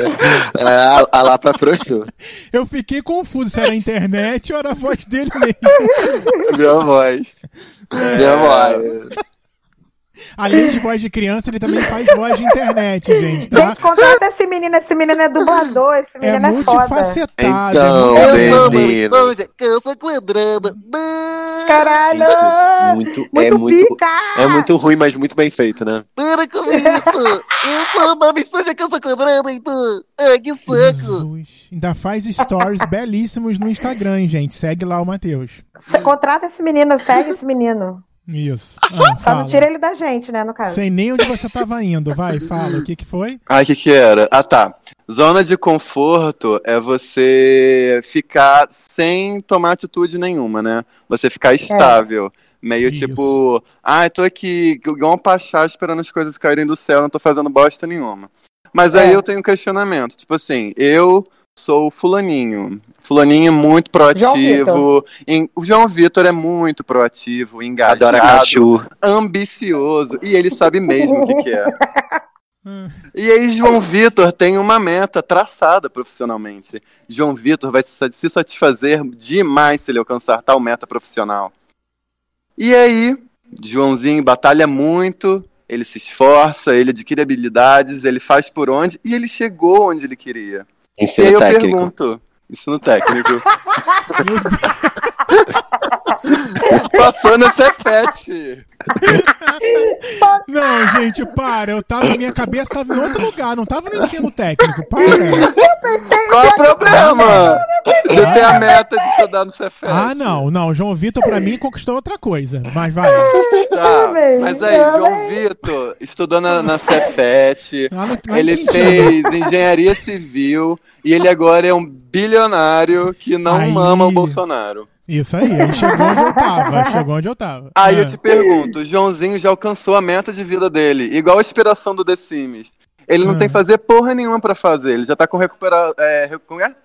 é, a Lapa frouxou. Eu fiquei confuso se era a internet ou era a voz dele mesmo. Minha voz. É... Minha voz. Além de voz de criança, ele também faz voz de internet, gente. Tá? Gente, contrata esse menino, esse menino é dublador, esse menino é, é multifacetado. Então, é menino. Cansa com drama. Caralho! Muito, muito, é muito, é muito ruim, mas muito bem feito, né? Para com isso! Eu sou uma esposa cansa com drama, então. Ah, que saco! Jesus. Ainda faz stories belíssimos no Instagram, gente. Segue lá o Matheus. Contrata esse menino, segue esse menino. Isso. Ah, Só não tira ele da gente, né, no caso. Sei nem onde você estava indo. Vai, fala. O que que foi? Ah, o que que era? Ah, tá. Zona de conforto é você ficar sem tomar atitude nenhuma, né? Você ficar é. estável. É. Meio Isso. tipo, ah, eu tô aqui igual um pachá esperando as coisas caírem do céu, não tô fazendo bosta nenhuma. Mas aí é. eu tenho um questionamento. Tipo assim, eu sou fulaninho. Fulaninho é muito proativo. João o João Vitor é muito proativo, engajado, ambicioso. E ele sabe mesmo o que, que é. E aí, João Vitor tem uma meta traçada profissionalmente. João Vitor vai se satisfazer demais se ele alcançar tal meta profissional. E aí, Joãozinho batalha muito, ele se esforça, ele adquire habilidades, ele faz por onde e ele chegou onde ele queria. Ensino e aí eu técnico. pergunto, ensino técnico. Passou no Cefete. Não, gente, para. Eu tava, minha cabeça tava em outro lugar, não tava no ensino técnico. Para. Qual o problema? Você tem a meta de estudar no Cefet. Ah, não, não. João Vitor, pra mim, conquistou outra coisa. Mas vai. Tá, mas aí, João Vitor estudou na, na Cefet. Ah, ele fez engenharia civil e ele agora é um bilionário que não aí... ama o Bolsonaro. Isso aí, aí chegou onde eu tava, chegou onde eu tava. Aí eu ah. te pergunto, o Joãozinho já alcançou a meta de vida dele, igual a inspiração do The Sims. Ele não tem que fazer porra nenhuma para fazer, ele já tá com recuperar, é, é?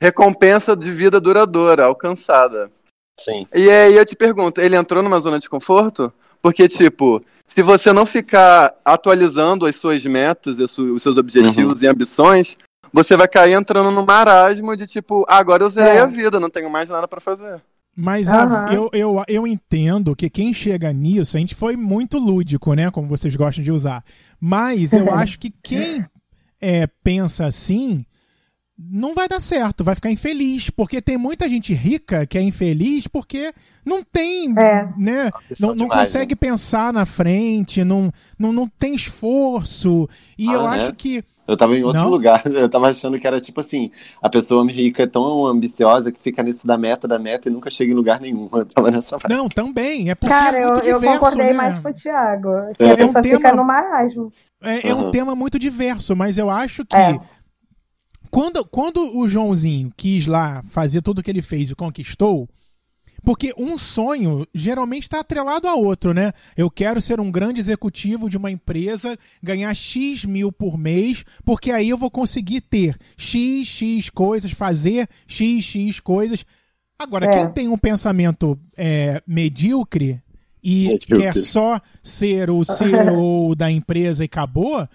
recompensa de vida duradoura, alcançada. Sim. E aí eu te pergunto, ele entrou numa zona de conforto? Porque, tipo, se você não ficar atualizando as suas metas, os seus objetivos uhum. e ambições, você vai cair entrando no marasmo de tipo, ah, agora eu zerei é. a vida, não tenho mais nada para fazer. Mas uhum. a, eu, eu, eu entendo que quem chega nisso, a gente foi muito lúdico, né? Como vocês gostam de usar. Mas eu acho que quem é, pensa assim não vai dar certo, vai ficar infeliz, porque tem muita gente rica que é infeliz porque não tem, é. né, não, não demais, consegue né? pensar na frente, não, não, não tem esforço, e ah, eu né? acho que eu tava em outro não? lugar. Eu tava achando que era tipo assim: a pessoa rica é tão ambiciosa que fica nesse da meta, da meta e nunca chega em lugar nenhum. Eu tava nessa parte. Não, também. É porque Cara, é muito eu, diverso, eu concordei né? mais com o Thiago. Que é. a pessoa é um fica tema... no marasmo. É, é uhum. um tema muito diverso, mas eu acho que. É. Quando, quando o Joãozinho quis lá fazer tudo o que ele fez e conquistou, porque um sonho geralmente está atrelado a outro, né? Eu quero ser um grande executivo de uma empresa, ganhar X mil por mês, porque aí eu vou conseguir ter X, X coisas, fazer X, X coisas. Agora, é. quem tem um pensamento é, medíocre e Medíocre. quer só ser o CEO da empresa e acabou,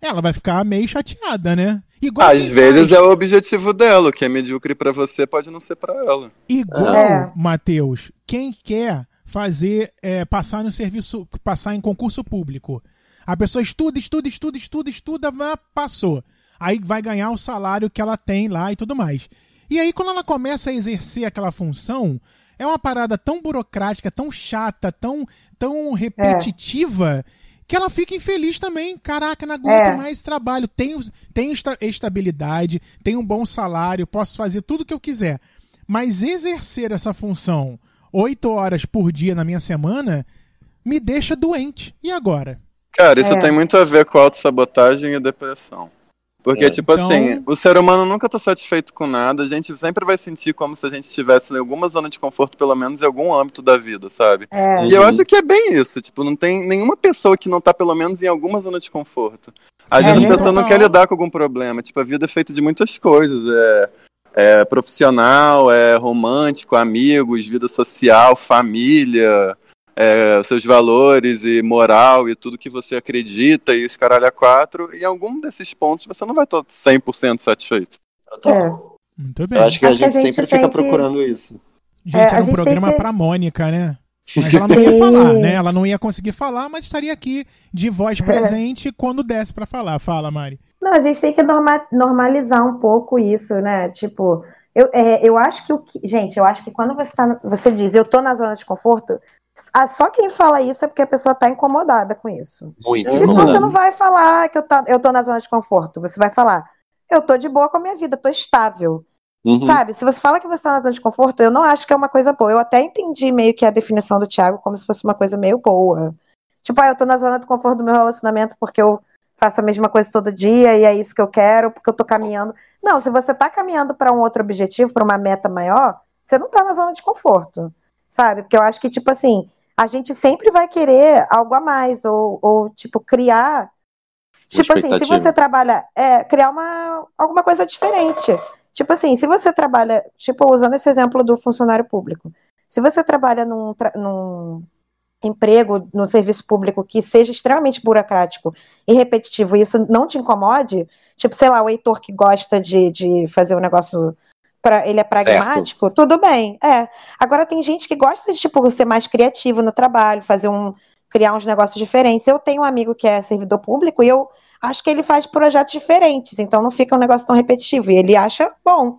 ela vai ficar meio chateada, né? Igual Às vezes faz- é o objetivo dela, o que é medíocre pra você pode não ser pra ela. Igual, É. Matheus, quem quer fazer, é, passar no serviço, passar em concurso público. A pessoa estuda, estuda, estuda, estuda, estuda, mas passou. Aí vai ganhar o salário que ela tem lá e tudo mais. E aí, quando ela começa a exercer aquela função, é uma parada tão burocrática, tão chata, tão, tão repetitiva, que ela fica infeliz também. Caraca, não aguento É. mais trabalho. Tenho, tenho esta- estabilidade, tenho um bom salário, posso fazer tudo o que eu quiser. Mas exercer essa função oito horas por dia na minha semana me deixa doente. E agora? Cara, isso É. tem muito a ver com autossabotagem e depressão. Porque, É. tipo Então- assim, o ser humano nunca tá satisfeito com nada, a gente sempre vai sentir como se a gente estivesse em alguma zona de conforto, pelo menos em algum âmbito da vida, sabe? É, E eu Uhum. acho que é bem isso, tipo, não tem nenhuma pessoa que não tá pelo menos em alguma zona de conforto. Às É, vezes a mesmo? pessoa não quer lidar com algum problema, tipo, a vida é feita de muitas coisas, é, é profissional, é romântico, amigos, vida social, família, é, seus valores e moral e tudo que você acredita e os caralho a quatro, e em algum desses pontos você não vai estar 100% satisfeito. é. Muito bem. Eu acho que a Acho que a gente gente sempre fica que- procurando isso. Gente, É, era um gente programa que- pra Mônica, né? Mas ela não ia Sim. falar, né? Ela não ia conseguir falar, mas estaria aqui de É. voz presente quando desse pra falar. Fala, Mari. Não, a gente tem que norma- normalizar um pouco isso, né? Tipo, eu, é, eu acho que o que. Gente, eu acho que quando você, tá, você diz eu tô na zona de conforto, só quem fala isso é porque a pessoa tá incomodada com isso. Muito senão você não vai falar que eu, tá, eu tô na zona de conforto. Você vai falar, eu tô de boa com a minha vida, tô estável. Uhum. Sabe? Se você fala que você tá na zona de conforto, eu não acho que é uma coisa boa. Eu até entendi meio que a definição do Thiago como se fosse uma coisa meio boa. Tipo, ah, eu tô na zona de conforto do meu relacionamento porque eu faço a mesma coisa todo dia e é isso que eu quero, porque eu tô caminhando. Não, se você tá caminhando para um outro objetivo, para uma meta maior, você não tá na zona de conforto. Sabe? Porque eu acho que, tipo assim, a gente sempre vai querer algo a mais, ou, ou tipo, criar. Tipo assim, se você trabalha, é, criar uma, alguma coisa diferente. Tipo assim, se você trabalha, tipo, usando esse exemplo do funcionário público, se você trabalha num, num emprego, no serviço público que seja extremamente burocrático e repetitivo e isso não te incomode, tipo, sei lá, o Heitor que gosta de, de fazer um negócio para ele é pragmático, tudo bem. É. Agora tem gente que gosta de tipo ser mais criativo no trabalho, fazer um criar uns negócios diferentes. Eu tenho um amigo que é servidor público e eu acho que ele faz projetos diferentes, então não fica um negócio tão repetitivo. E ele acha bom.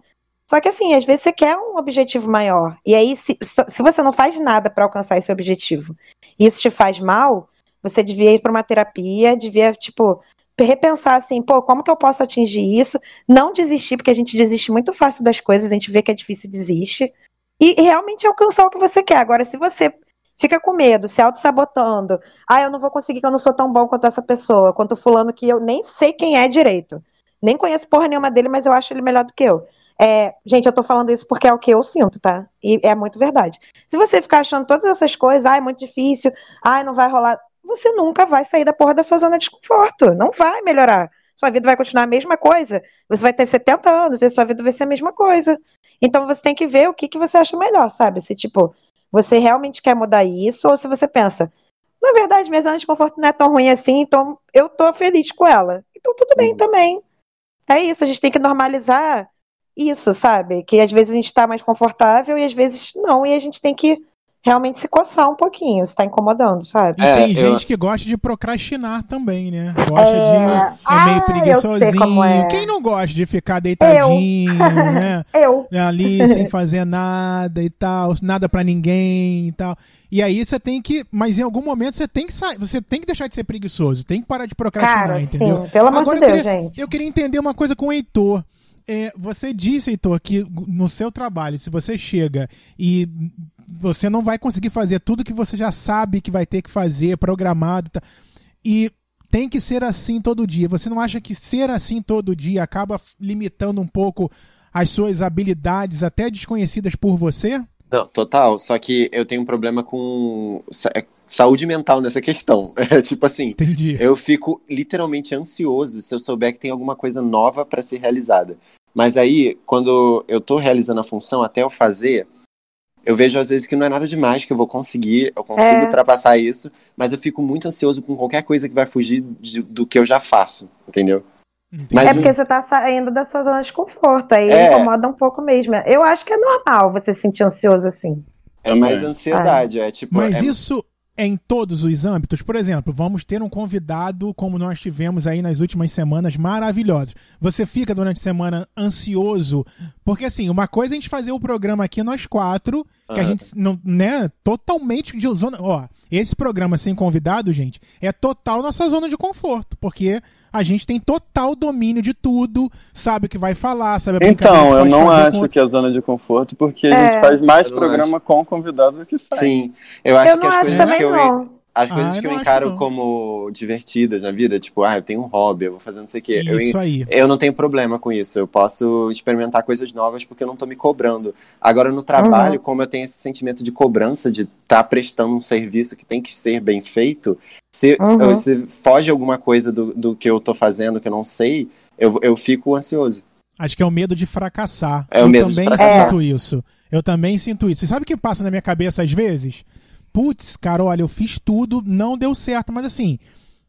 Só que assim, às vezes você quer um objetivo maior. E aí, se, se você não faz nada para alcançar esse objetivo e isso te faz mal, você devia ir para uma terapia, devia, tipo, repensar assim, pô, como que eu posso atingir isso? Não desistir, porque a gente desiste muito fácil das coisas, a gente vê que é difícil, desiste. E, realmente alcançar o que você quer. Agora, se você fica com medo, se auto-sabotando, ah, eu não vou conseguir que eu não sou tão bom quanto essa pessoa, quanto fulano que eu nem sei quem é direito. Nem conheço porra nenhuma dele, mas eu acho ele melhor do que eu. É, gente, eu tô falando isso porque é o que eu sinto, tá? E é muito verdade. Se você ficar achando todas essas coisas, ah, é muito difícil, ah, não vai rolar, você nunca vai sair da porra da sua zona de conforto. Não vai melhorar. Sua vida vai continuar a mesma coisa. Você vai ter 70 anos e sua vida vai ser a mesma coisa. Então você tem que ver o que, que você acha melhor, sabe? Se, tipo, você realmente quer mudar isso ou se você pensa, na verdade, minha zona de conforto não é tão ruim assim, então eu tô feliz com ela. Então tudo bem também. É isso, a gente tem que normalizar isso, sabe? Que às vezes a gente tá mais confortável e às vezes não, e a gente tem que realmente se coçar um pouquinho, se tá incomodando, sabe? E É, tem eu- gente que gosta de procrastinar também, né? Gosta É. de. É meio Ah, eu preguiçosinho. é. Quem não gosta de ficar deitadinho, né? Eu. Ali sem fazer nada e tal, nada pra ninguém e tal. E aí você tem que, mas em algum momento você tem que sair, você tem que deixar de ser preguiçoso, tem que parar de procrastinar, Cara, entendeu? sim, pelo amor Agora de eu Deus, queria, gente. eu queria entender uma coisa com o Heitor. É, você disse, Heitor, que no seu trabalho, se você chega e você não vai conseguir fazer tudo que você já sabe que vai ter que fazer, programado e tal, e tem que ser assim todo dia. Você não acha que ser assim todo dia acaba limitando um pouco as suas habilidades, até desconhecidas por você? Não, total. Só que eu tenho um problema com é, saúde mental nessa questão. É tipo assim, Entendi. eu fico literalmente ansioso se eu souber que tem alguma coisa nova para ser realizada. Mas aí, quando eu tô realizando a função, até eu fazer, Eu vejo às vezes que não é nada demais, que eu vou conseguir, eu consigo É. ultrapassar isso, mas eu fico muito ansioso com qualquer coisa que vai fugir de- do que eu já faço, entendeu? Mas é porque você tá saindo da sua zona de conforto, aí É. incomoda um pouco mesmo. Eu acho que é normal você se sentir ansioso assim. É mais É. ansiedade, é tipo. Mas é- isso em todos os âmbitos. Por exemplo, vamos ter um convidado como nós tivemos aí nas últimas semanas maravilhosos. Você fica durante a semana ansioso, porque assim, uma coisa é a gente fazer o programa aqui nós quatro, que a Ah. gente não, né, totalmente de zona, ó, esse programa sem convidado, gente, é total nossa zona de conforto, porque a gente tem total domínio de tudo, sabe o que vai falar, sabe a Então, que eu não com acho o- que é zona de conforto, porque a É. gente faz mais Eu programa com convidado do que sem. Sim, eu acho eu que as acho coisas que eu. As Ah, coisas eu que eu encaro como divertidas na vida, tipo, ah, eu tenho um hobby, eu vou fazer não sei o quê. Eu, Isso aí. eu não tenho problema com isso. Eu posso experimentar coisas novas porque eu não tô me cobrando. Agora, no trabalho, Uhum. como eu tenho esse sentimento de cobrança, de estar prestando um serviço que tem que ser bem feito, se, Uhum. eu- se foge alguma coisa do, do que eu tô fazendo que eu não sei, eu, eu fico ansioso. Acho que é o medo de fracassar. É o eu medo de também fracassar. sinto isso. Eu também sinto isso. E sabe o que passa na minha cabeça às vezes? Putz, cara, olha, eu fiz tudo, não deu certo. Mas assim,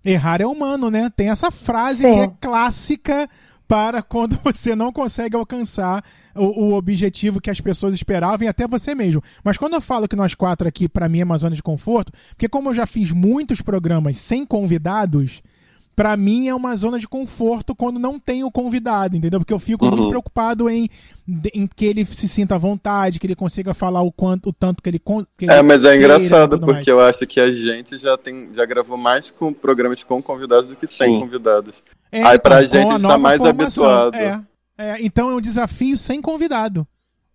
errar é humano, né? Tem essa frase Sim. que é clássica para quando você não consegue alcançar o, o objetivo que as pessoas esperavam e até você mesmo. Mas quando eu falo que nós quatro aqui, pra mim, é uma zona de conforto, porque como eu já fiz muitos programas sem convidados, pra mim é uma zona de conforto quando não tem o convidado, entendeu? Porque eu fico muito Uhum. preocupado em, em que ele se sinta à vontade, que ele consiga falar o quanto, o tanto que ele, con- que É, mas é engraçado, tudo mais. porque eu acho que a gente já tem já gravou mais com programas com convidados do que sem Sim. convidados. É, Aí pra com gente, a a gente tá nova mais formação. habituado. É, é, então é um desafio sem convidado.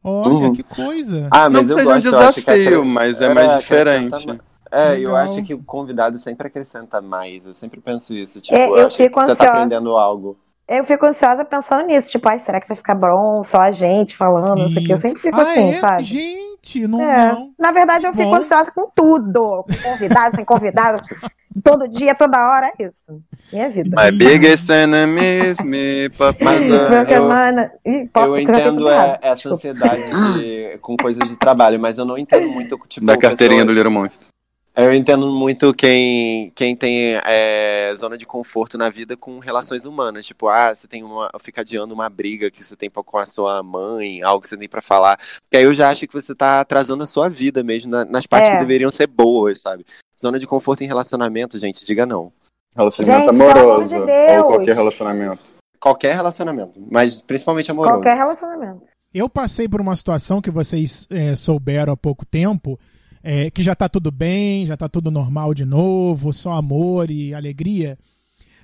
Olha, Uhum. que coisa. Ah, mas não eu seja um gosto, eu acho que desafio, acre- mas é, é, mais diferente. mais. É, eu Legal. acho que o convidado sempre acrescenta mais. Eu sempre penso isso. Tipo, É, eu eu acho que você tá aprendendo algo. Eu fico ansiosa pensando nisso, tipo, ai, será que vai ficar bom só a gente falando, não sei o que. Eu sempre fico ah, assim, é? sabe? Gente, não, É. não. Na verdade, eu fico Bom. ansiosa com tudo. Com convidados, sem convidados. Todo dia, toda hora, é isso. Minha vida. My biggest enemies, me Mas, é, eu- Eu eu entendo é, essa ansiedade de- com coisas de trabalho, mas eu não entendo muito, tipo, Da carteirinha pessoa- do Little Monstro. Eu entendo muito quem, quem tem é, zona de conforto na vida com relações humanas. Tipo, ah, você tem uma. Fica adiando uma briga que você tem com a sua mãe, algo que você tem pra falar. Porque aí eu já acho que você tá atrasando a sua vida mesmo, na- nas partes É. que deveriam ser boas, sabe? Zona de conforto em relacionamento, gente, diga não. Relacionamento Gente, amoroso. de ou Deus. qualquer relacionamento. Qualquer relacionamento, mas principalmente amoroso. Qualquer relacionamento. Eu passei por uma situação que vocês é, souberam há pouco tempo, é, que já tá tudo bem, já tá tudo normal de novo, só amor e alegria.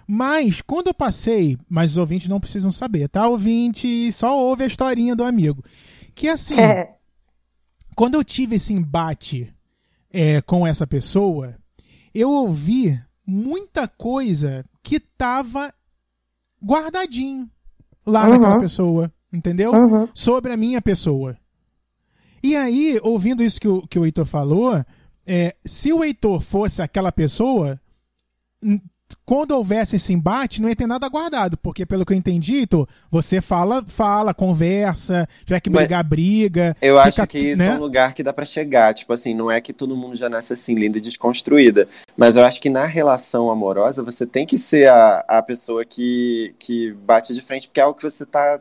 Mas quando eu passei, mas os ouvintes não precisam saber, tá, ouvinte? Só ouve a historinha do amigo. Que assim, É. quando eu tive esse embate é, com essa pessoa, eu ouvi muita coisa que tava guardadinho lá Uhum. naquela pessoa, entendeu? Uhum. Sobre a minha pessoa. E aí, ouvindo isso que o, que o Heitor falou, é, se o Heitor fosse aquela pessoa, quando houvesse esse embate, não ia ter nada guardado, porque pelo que eu entendi, Heitor, você fala, fala, conversa, tiver que Mas- brigar, briga. Eu fica, acho que isso né? é um lugar que dá pra chegar. Tipo assim, não é que todo mundo já nasce assim, linda e desconstruída. Mas eu acho que na relação amorosa, você tem que ser a, a pessoa que, que bate de frente, porque é algo que você tá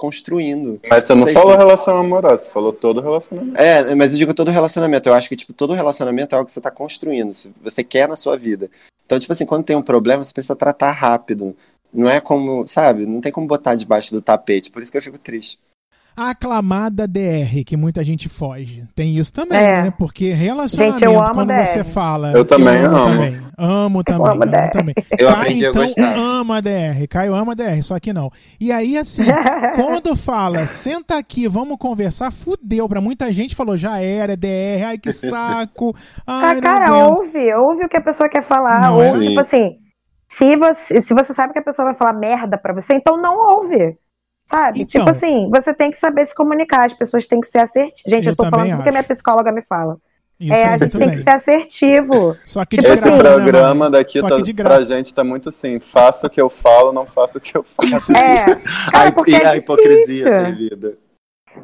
construindo. Mas você não Sei falou relação amorosa, você falou todo relacionamento. É, mas eu digo todo relacionamento. Eu acho que, tipo, todo relacionamento é algo que você tá construindo. se Você quer na sua vida. Então, tipo assim, quando tem um problema, você precisa tratar rápido. Não é como, sabe? Não tem como botar debaixo do tapete. Por isso que eu fico triste. A aclamada DR, que muita gente foge. Tem isso também, É. né? Porque relacionamento, Gente, eu amo quando DR. você fala. Eu também amo. amo. Também. Amo também. amo amo DR. também. Eu Caio, aprendi a então, gostar. ama DR. Caio ama DR, só que não. E aí, assim, quando fala, senta aqui, vamos conversar, fudeu. Pra muita gente falou, já era, é DR, ai que saco. Ai, Ah, cara, ouve, ouve o que a pessoa quer falar. Não, ouve, sim. tipo assim, se você, se você sabe que a pessoa vai falar merda pra você, então não ouve. Sabe? Então. tipo assim, você tem que saber se comunicar, as pessoas têm que ser assertivas. Gente, Eu eu, tô falando tudo que a minha psicóloga me fala. Isso é, a gente tem bem. que ser assertivo. Só que de Tipo Esse assim, graça, né, programa mano? daqui tá, pra gente tá muito assim, faça o que eu falo, não faça o que eu faço. É. A, Cara, porque e é a hipocrisia servida.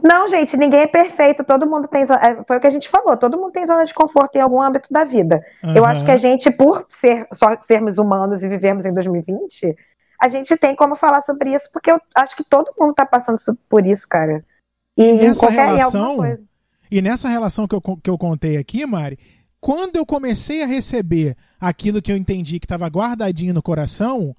Não, gente, ninguém é perfeito, todo mundo tem. é, Foi o que a gente falou, todo mundo tem zona de conforto em algum âmbito da vida. Eu Aham. acho que a gente, por ser, só sermos humanos e vivermos em 2020, a gente tem como falar sobre isso, porque eu acho que todo mundo tá passando por isso, cara. E, em nessa relação, alguma coisa. E nessa relação que eu, que eu contei aqui, Mari, quando eu comecei a receber aquilo que eu entendi que estava guardadinho no coração,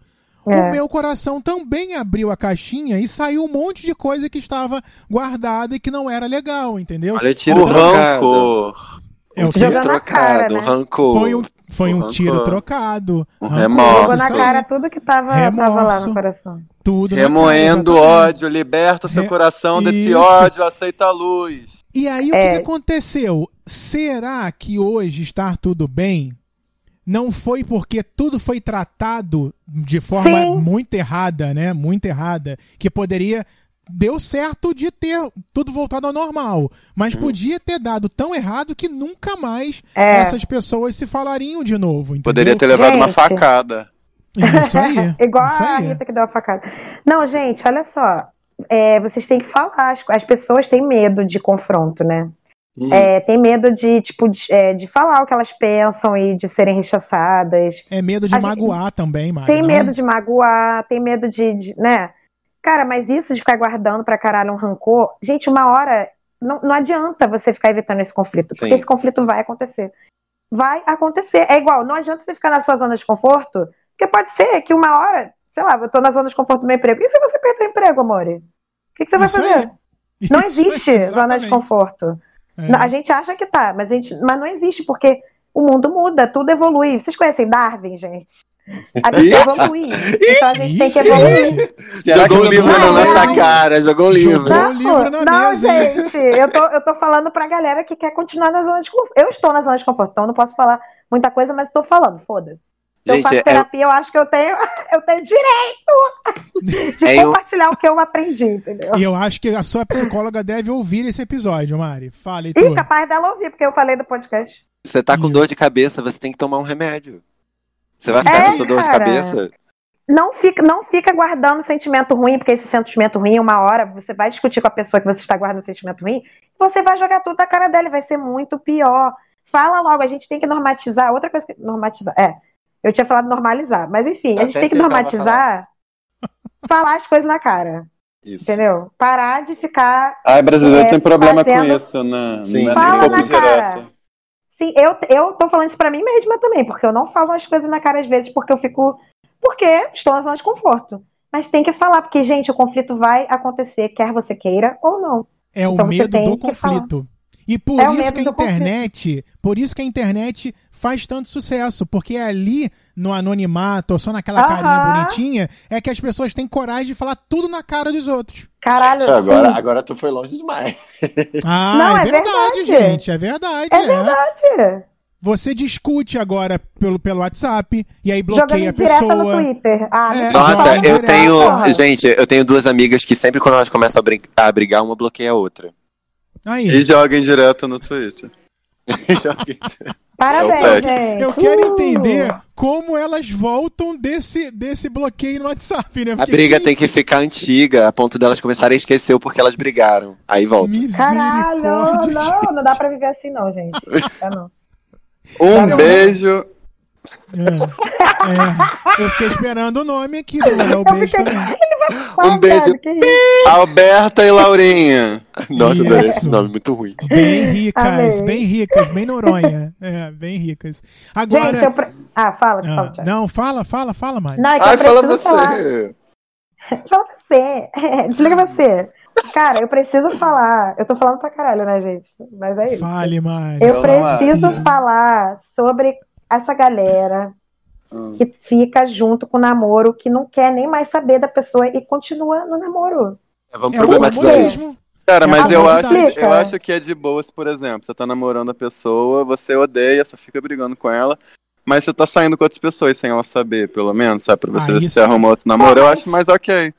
o É. meu coração também abriu a caixinha e saiu um monte de coisa que estava guardada e que não era legal, entendeu? Olha, tiro O trocado. rancor. É o? Jogando na cara, trocado, né? rancor. Foi um, foi um tiro trocado. Um remorso. Jogou na cara tudo que tava, tava lá Remorso. no coração. Tudo Remoendo cara, ódio, liberta seu Re- coração desse Isso. ódio, aceita a luz. E aí, o É. que, que aconteceu? Será que hoje estar tudo bem não foi porque tudo foi tratado de forma Sim. muito errada, né? Muito errada, que poderia deu certo de ter tudo voltado ao normal, mas podia ter dado tão errado que nunca mais É. essas pessoas se falariam de novo, entendeu? Poderia ter levado uma Gente. facada. Isso aí. Igual isso a aí. Rita que deu a facada. Não, gente, olha só. É, vocês têm que falar. As, as pessoas têm medo de confronto, né? Hum. É, tem medo de, tipo, de, é, de falar o que elas pensam e de serem rechaçadas. É medo de A gente- magoar também, Mari. Tem não? medo de magoar, tem medo de, de- né? Cara, mas isso de ficar guardando pra caralho um rancor, gente, uma hora não, não adianta você ficar evitando esse conflito, porque Sim. esse conflito vai acontecer. Vai acontecer. É igual, não adianta você ficar na sua zona de conforto, porque pode ser que uma hora, sei lá, eu tô na zona de conforto do meu emprego. E se você perder o emprego, amore? O que, que você vai Isso aí. fazer? Não Isso existe zona de conforto. É. A gente acha que tá, mas, a gente, mas não existe, porque o mundo muda, tudo evolui. Vocês conhecem Darwin, gente? A gente evolui. Então a gente tem que Ih, evoluir. Será Jogou que um livro não na nossa cara? Jogou um livro. Jogou. o livro na não, mesa, gente, eu tô, eu tô falando pra galera que quer continuar na zona de conforto. Eu estou na zona de conforto, então eu não posso falar muita coisa, mas tô falando, foda-se. Se eu faço é- terapia, eu acho que eu tenho, eu tenho direito de É um- compartilhar o que eu aprendi, entendeu? E eu acho que a sua psicóloga deve ouvir esse episódio, Mari. Fala, Ih, Heitor. capaz dela ouvir, porque eu falei do podcast. Você tá com Isso. dor de cabeça, você tem que tomar um remédio. Você vai ficar É, com sua dor de cara. cabeça? Não fica, não fica guardando sentimento ruim, porque esse sentimento ruim, uma hora, você vai discutir com a pessoa que você está guardando sentimento ruim, você vai jogar tudo na cara dela e vai ser muito pior. Fala logo, a gente tem que normatizar. Outra coisa que. Normatizar. É. Eu tinha falado normalizar, mas enfim, a gente Até tem que normatizar, falar as coisas na cara, Isso. entendeu? Parar de ficar. Ai, brasileiro É, tem problema fazendo- com isso, né? Sim. Não é Fala um pouco na direto. Sim, eu, eu tô falando isso pra mim mesma também, porque eu não falo as coisas na cara às vezes, porque eu fico. Porque estou na zona de conforto. Mas tem que falar, porque, gente, o conflito vai acontecer, quer você queira ou não. É o Então você medo do conflito. E por É isso que a internet, por isso que a internet faz tanto sucesso, porque é ali no anonimato, ou só naquela carinha bonitinha, é que as pessoas têm coragem de falar tudo na cara dos outros. Caralho, Gente, agora, sim. agora tu foi longe demais. Ah, Não, é, é verdade, verdade. gente, é verdade. É é. verdade. Você discute agora pelo, pelo WhatsApp e aí bloqueia a direta no pessoa. Twitter. Ah, É, Nossa, eu direto, tenho. Gente, eu tenho duas amigas que sempre quando elas começam a, brin- a brigar, uma bloqueia a outra. Aí, E joguem direto no Twitter. Joguem direto. Parabéns, É eu quero Uh! entender como elas voltam desse, desse bloqueio no WhatsApp, né? A Porque briga quem- tem que ficar antiga, a ponto delas começarem a esquecer o porque elas brigaram. Aí volta. Caralho, Misericórdia. não, não dá pra viver assim, não, gente. Dá não. Um Tá beijo. É, é. Eu fiquei esperando o nome aqui, vou mandar o Eu beijo fiquei- também. Um beijo. Cara? Alberta e Laurinha. Nossa, eu adorei esse nome, muito ruim. Bem ricas, Amei. bem ricas, bem Noronha. É, bem ricas. Agora. Gente, eu. pre- Ah, fala, Ah, fala, Thiago. não, fala, fala, fala, Mari. Não, é que Ai, eu fala preciso você. falar. Fala você. Desliga você. Cara, eu preciso falar. Eu tô falando pra caralho, né, gente? Mas é isso. Fale, Mari. Eu preciso acho. falar sobre essa galera Hum. que fica junto com o namoro, que não quer nem mais saber da pessoa e continua no namoro. Vamos É problematizar isso. Cara, É mas eu acho, eu acho que é de boas, por exemplo. Você tá namorando a pessoa, você odeia, só fica brigando com ela. Mas você tá saindo com outras pessoas sem ela saber, pelo menos, sabe? Pra você Ah, se arrumar outro namoro, eu acho mais ok.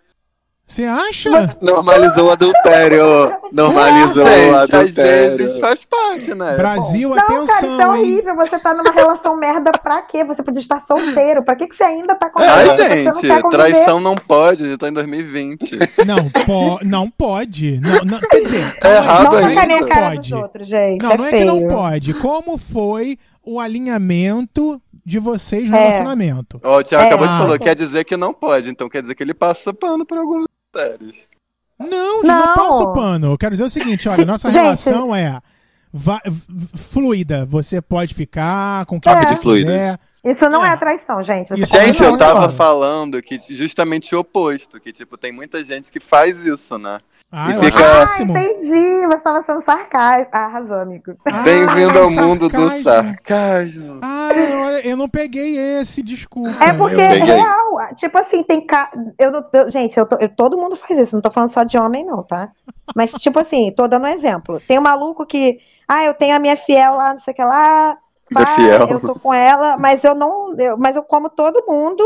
Você acha? Normalizou o adultério. Normalizou o Gente, às adultério. vezes faz parte, né? Brasil, Não, cara, isso é atenção, hein? horrível. Você tá numa relação merda pra quê? Você podia estar solteiro. Pra que, que você ainda tá com Ai, não gente, conviver? traição não pode, a gente tá em 2020. Não, po não pode. Não, não, quer dizer, É errado Não ainda. não cara pode. dos outros, gente. Não, é não é feio. que não pode. Como foi o alinhamento de vocês no É. relacionamento? Ó, o Thiago É. acabou de Ah. falar, quer dizer que não pode, então quer dizer que ele passa pano pra alguns Não, gente, não Não. passo pano. Eu quero dizer o seguinte, olha, nossa Gente. relação é fluida. Você pode ficar com quem É. você Fluidas. quiser. Isso não É. é, traição, gente. Você Isso Gente, eu tava falando que justamente o oposto, que tipo, tem muita gente que faz isso, né? Ah, E eu fica- Ah, entendi. Você tava sendo sarcástico. Ah, arrasou, amigo. Ah, Bem-vindo ao mundo do sarcasmo. sarcasmo. Ah, olha, eu não peguei esse, desculpa. É porque Eu- é real. Tipo assim, tem ca... eu, não- eu- Gente, eu tô- eu- todo mundo faz isso. Não tô falando só de homem, não, tá? Mas, tipo assim, tô dando um exemplo. Tem um maluco que. Ah, eu tenho a minha fiel lá, não sei o que lá. Pá, fiel. Eu tô com ela, mas eu não. eu- mas eu como todo mundo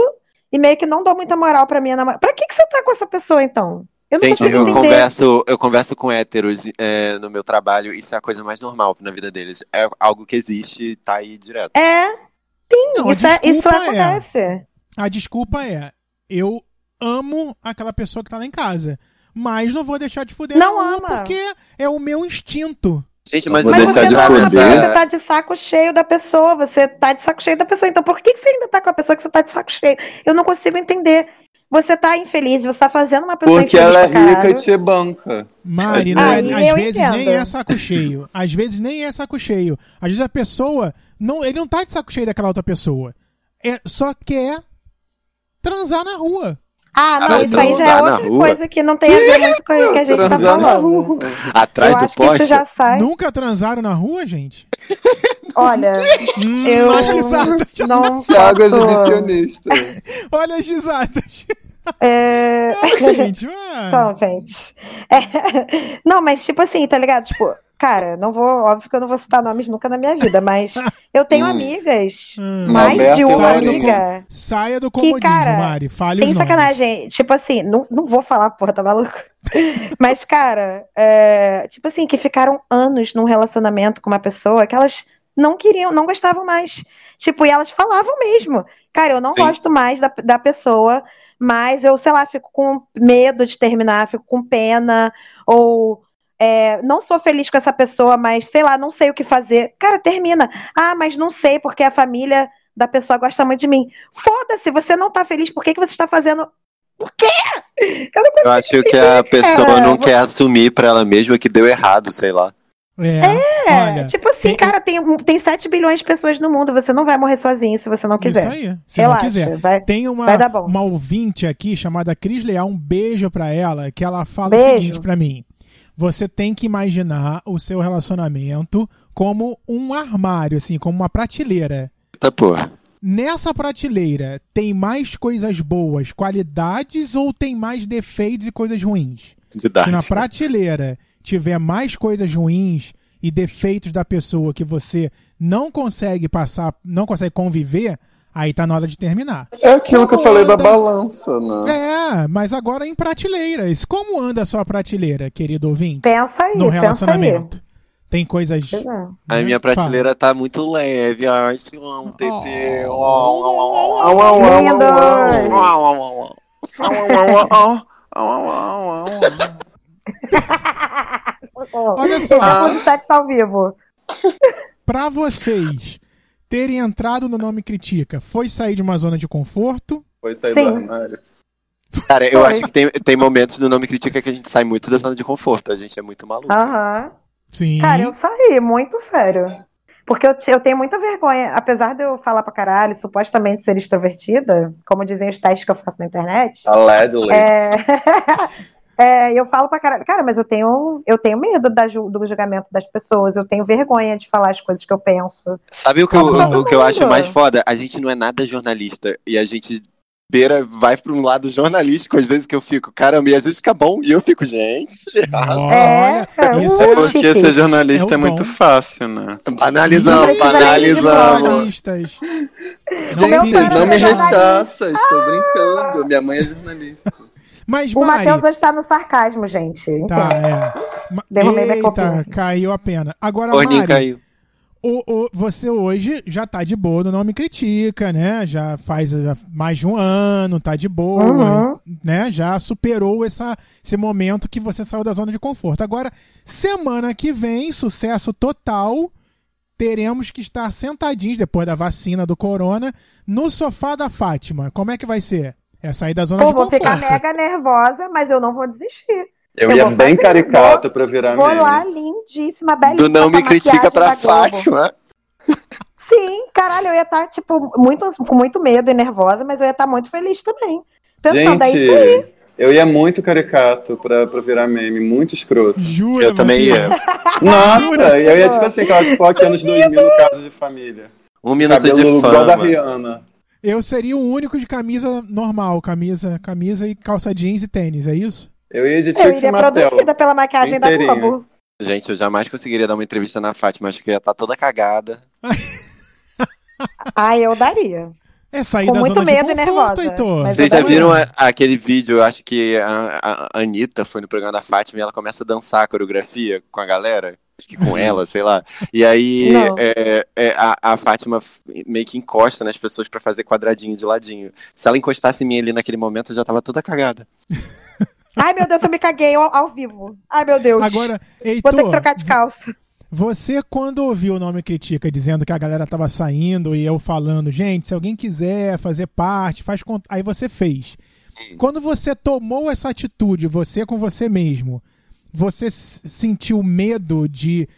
e meio que não dou muita moral pra minha namorada. Pra que, que você tá com essa pessoa, então? Eu Gente, eu entender. converso, eu converso com héteros é, no meu trabalho, isso é a coisa mais normal na vida deles. É algo que existe e tá aí direto. É, sim, Não, a isso, é, isso desculpa é- acontece. A desculpa é, eu amo aquela pessoa que tá lá em casa, mas não vou deixar de fuder Não ama. porque é o meu instinto. Gente, mas, Vou Mas deixar você de não ama, foder. porque você tá de saco cheio da pessoa, você tá de saco cheio da pessoa. Então por que que você ainda tá com a pessoa que você tá de saco cheio? Eu não consigo entender. Você tá infeliz, você tá fazendo uma pessoa Porque infeliz ela é rica e te banca. Mari, não é- Aí às vezes entendo. nem é saco cheio. Às vezes nem é saco cheio. Às vezes a pessoa, não, ele não tá de saco cheio daquela outra pessoa. É, só quer transar na rua. Ah, não, isso aí já é outra coisa que não tem a ver muito com o que a gente tá Transar na falando. atrás eu do poste. já sai. Nunca transaram na rua, gente? Olha, Hum, eu as risadas. não Thiago é posso... exibicionista. Olha as risadas. É... Ah, gente, ah. Então, gente. É, Não, mas tipo assim, tá ligado? Tipo, cara, não vou, óbvio que eu não vou citar nomes nunca na minha vida, mas eu tenho Hum. amigas, Hum. mais Alberto de uma sai do amiga, Saia do comodismo, cara, Mari. Fale sem os nomes. sacanagem, tipo assim, não, não vou falar, porra, tá maluco? Mas, cara, é, tipo assim, que ficaram anos num relacionamento com uma pessoa que elas não queriam, não gostavam mais. Tipo, e elas falavam mesmo. Cara, eu não Sim. gosto mais da, da pessoa, mas eu, sei lá, fico com medo de terminar, fico com pena, ou é, não sou feliz com essa pessoa, mas sei lá, não sei o que fazer. Cara, termina. Ah, mas não sei, porque a família da pessoa gosta muito de mim. Foda-se, você não tá feliz, por que, que você está fazendo. Por quê? Eu Eu acho que a pessoa não quer assumir pra ela mesma que deu errado, sei lá. É, É, olha, tipo assim, tem- cara, tem, tem 7 bilhões de pessoas no mundo, você não vai morrer sozinho se você não quiser. isso aí. Se Relaxa, não quiser. vai. Tem uma, vai dar bom. uma ouvinte aqui chamada Cris Leal, um beijo pra ela, que ela fala o Beijo. seguinte pra mim. Você tem que imaginar o seu relacionamento como um armário, assim, como uma prateleira. Eita porra. Nessa prateleira tem mais coisas boas, qualidades ou tem mais defeitos e coisas ruins? Se na Didática. prateleira tiver mais coisas ruins e defeitos da pessoa que você não consegue passar, não consegue conviver, aí tá na hora de terminar. É aquilo que eu Como falei da anda- balança, né? É, mas agora em prateleiras. Como anda a sua prateleira, querido ouvinte? Pensa aí, No pensa aí. relacionamento. Tem coisas. É. A né? minha prateleira tá muito leve. Ai, se amo, TT. Oh. Lindos. Olha só, sexo ao vivo. pra vocês terem entrado no Nome Critica, foi sair de uma zona de conforto? Foi sair Sim. do armário. Cara, eu Foi. acho que tem, tem momentos no Nome Critica que a gente sai muito da zona de conforto. A gente é muito maluco. Aham. Sim. Cara, eu saí, muito sério. Porque eu, eu tenho muita vergonha, apesar de eu falar pra caralho, supostamente ser extrovertida, como dizem os testes que eu faço na internet, Allegedly. é, é, eu falo pra caralho. Cara, mas eu tenho, eu tenho medo da ju- do julgamento das pessoas, eu tenho vergonha de falar as coisas que eu penso. Sabe o que, eu, todo o que eu acho mais foda? A gente não é nada jornalista. E a gente beira, vai pra um lado jornalístico, às vezes que eu fico, caramba, e às vezes fica bom. E eu fico, gente. Olha, É, isso uh, é- Porque chique. ser jornalista É é, o muito fácil, né? Banalizamos, banalizamos. jornalistas. Gente, não era me rechaça, estou brincando. Minha mãe é jornalista. Mas, O Mari, Matheus hoje tá no sarcasmo, gente. tá, Entenda. é. Derrubei minha Eita, copinha. caiu a pena. Agora, Orninho Mari, caiu. o, o- você hoje já tá de boa, não me critica, né? Já faz já mais de um ano, tá de boa, Uhum. né? Já superou essa, esse momento que você saiu da zona de conforto. Agora, semana que vem, sucesso total, teremos que estar sentadinhos, depois da vacina do corona, no sofá da Fátima. Como é que vai ser? É sair da zona Pô, de vou conforto. ficar mega nervosa, mas eu não vou desistir. Eu, Eu ia vou bem caricato pra virar Vou meme. lá, lindíssima, belíssima. Do não me critica pra. Fátima. Sim, caralho, eu ia estar, tipo, muito, com muito medo e nervosa, mas eu ia estar muito feliz também. Pensando, é isso. Gente, eu ia muito caricato pra, pra virar meme, muito escroto. Jura, Eu também ia. Nossa, eu ia tipo assim, aquelas fotos anos 2000 no caso de família. Um minuto Cabelo de igual da fama. Rihanna. Eu seria o único de camisa normal, camisa, camisa e calça jeans e tênis, é isso? Eu ia de Eu Trixie iria Mattel. produzida pela maquiagem da Inteirinha. Globo. Gente, eu jamais conseguiria dar uma entrevista na Fátima. Acho que eu ia estar toda cagada. Ai, eu daria. É sair Com da muito zona medo de e conforto, nervosa, Heitor. mas Vocês eu já viram a- aquele vídeo? Eu acho que a, a- a Anitta foi no programa da Fátima e ela começa a dançar a coreografia com a galera. Acho que com ela, sei lá. E aí é, é, a, a Fátima meio que encosta nas pessoas pra fazer quadradinho de ladinho. Se ela encostasse em mim ali naquele momento, eu já tava toda cagada. Ai, meu Deus, eu me caguei ao, ao vivo. Ai, meu Deus. Agora, Vou ter que Heitor, trocar de calça. você quando ouviu o nome Critica dizendo que a galera tava saindo e eu falando, gente, se alguém quiser fazer parte, faz cont-" aí você fez. Quando você tomou essa atitude, você com você mesmo, você sentiu medo de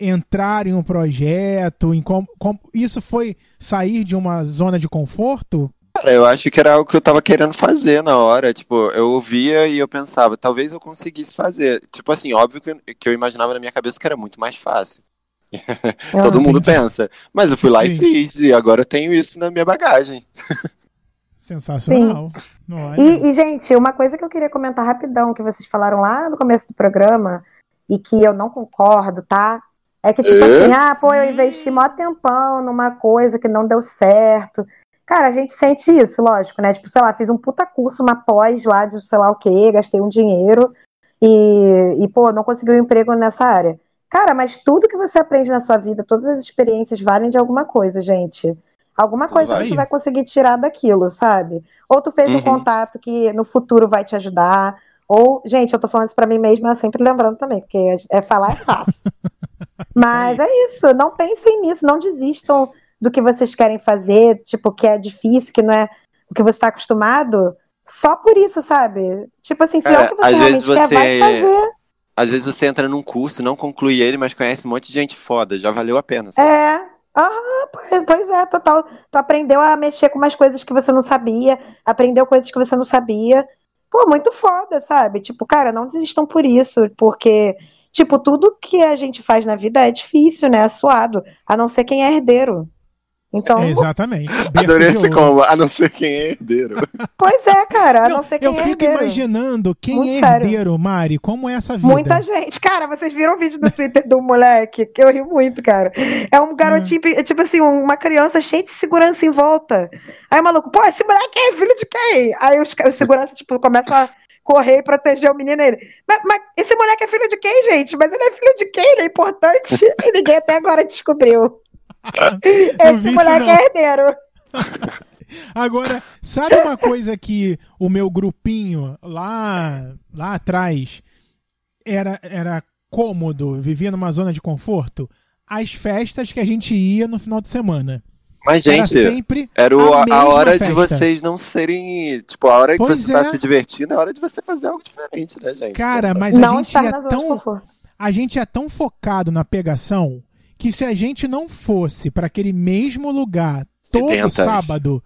entrar em um projeto, em com, com- isso foi sair de uma zona de conforto? Cara, eu acho que era algo que eu tava querendo fazer na hora. Tipo, eu ouvia e eu pensava, talvez eu conseguisse fazer. Tipo assim, óbvio que eu, que eu imaginava na minha cabeça que era muito mais fácil. Todo mundo entendi. pensa. Mas eu fui lá e Sim. fiz, e agora eu tenho isso na minha bagagem. Sensacional. Olha. E, e, gente, uma coisa que eu queria comentar rapidão, que vocês falaram lá no começo do programa, e que eu não concordo, tá? É que, tipo É? assim, ah, pô, eu investi mó tempão numa coisa que não deu certo. Cara, a gente sente isso, lógico, né? Tipo, sei lá, fiz um puta curso, uma pós lá de sei lá o quê, gastei um dinheiro e, e pô, não consegui um emprego nessa área. Cara, mas tudo que você aprende na sua vida, todas as experiências valem de alguma coisa, gente. Alguma Tudo coisa vai. que tu vai conseguir tirar daquilo, sabe? Ou tu fez um Uhum. contato que no futuro vai te ajudar. Ou, gente, eu tô falando isso pra mim mesma, sempre lembrando também, porque é falar é fácil. Mas é isso, não pensem nisso, não desistam do que vocês querem fazer, tipo, que é difícil, que não é o que você tá acostumado, só por isso, sabe? Tipo assim, se é Cara, o que você às realmente vezes quer, vai você- fazer. Às vezes você entra num curso, não conclui ele, mas conhece um monte de gente foda. Já valeu a pena. sabe? É. Aham, pois- pois é, total. Tu aprendeu a mexer com umas coisas que você não sabia, aprendeu coisas que você não sabia. Pô, muito foda, sabe? Tipo, cara, não desistam por isso, porque, tipo, tudo que a gente faz na vida é difícil, né? É suado, a não ser quem é herdeiro. Então, exatamente. Berço Adorei esse combo, a não ser quem é herdeiro. pois é, cara, a não, Não, ser quem eu é fico herdeiro. imaginando quem Muito é sério. herdeiro, Mari, como é essa vida. Muita gente. Cara, vocês viram o vídeo do Twitter do moleque? Que eu ri muito, cara. É um garotinho, Hum. é tipo assim, uma criança cheia de segurança em volta. Aí o maluco, pô, esse moleque é filho de quem? Aí os, os seguranças, tipo, começam a correr e proteger o menino. Ele, mas, mas esse moleque é filho de quem, gente? Mas ele é filho de quem? Ele é importante? e ninguém até agora descobriu. Esse moleque não. é herdeiro. Agora, sabe uma coisa que o meu grupinho lá, lá atrás era, era cômodo, vivia numa zona de conforto? As festas que a gente ia no final de semana. Mas, era gente, sempre era o- a a, hora de festa. vocês não serem. Tipo, a hora que Pois você tá é. se divertindo, é a hora de você fazer algo diferente, né, gente? Cara, mas a Não gente estar é de tão a gente é tão focado na pegação que se a gente não fosse para aquele mesmo lugar todo Sedentas. sábado,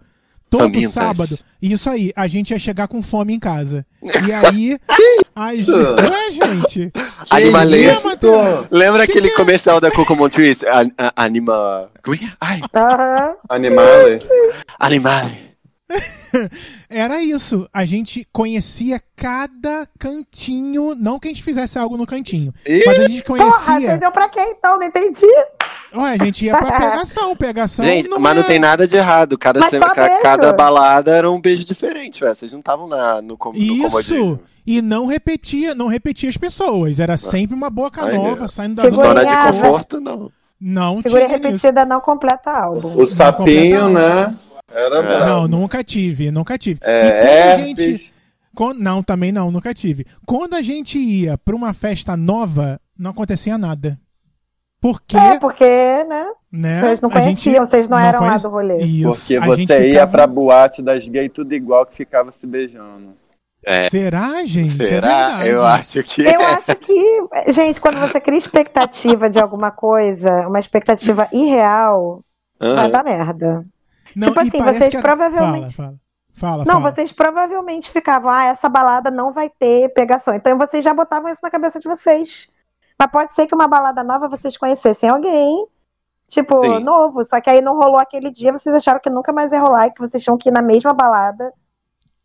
todo Famintas. sábado, isso aí, a gente ia chegar com fome em casa. E aí, a gente, ué, gente, Animalesco. Lembra Que aquele que é? comercial da Coco Montrese? Anima. Como é que é? Ai. Animale. Animale. era isso. A gente conhecia cada cantinho, não que a gente fizesse algo no cantinho, Ih, mas a gente Porra, conhecia. você deu pra quem então? Não entendi. Ué, a gente ia pra pegação. Pegação Gente, não mas não é- tem nada de errado. Cada, cada balada era um beijo diferente, ué. Vocês não estavam no, com, no Isso! comodismo. E não repetia, não repetia as pessoas. Era sempre uma boca Ai, nova, meu. saindo da Figurinha- zona Zona de conforto, não. Não Figurinha tinha isso. repetida não completa álbum. O sapinho, né? Era É. brabo. Não, nunca tive, nunca tive. É, e quando a herpes. gente. Quando- não, também não, nunca tive. Quando a gente ia pra uma festa nova, não acontecia nada. Porque, É, porque, né? né? Vocês não a gente- conheciam, vocês não eram lá conhece- do rolê. Isso, Porque a você ia ficava- pra boate das gays tudo igual que ficava se beijando. É. Será, gente? É Será? verdade. Eu acho que. Eu acho que, gente, quando você cria expectativa de alguma coisa, uma expectativa irreal, vai Aham. dar merda. Não, Tipo assim, vocês que a- provavelmente- Fala, fala. Fala, Não, fala. vocês provavelmente ficavam, ah, essa balada não vai ter pegação. Então vocês já botavam isso na cabeça de vocês. Mas pode ser que uma balada nova vocês conhecessem alguém, tipo, Sim. novo, só que aí não rolou aquele dia, vocês acharam que nunca mais ia rolar e que vocês tinham que ir na mesma balada.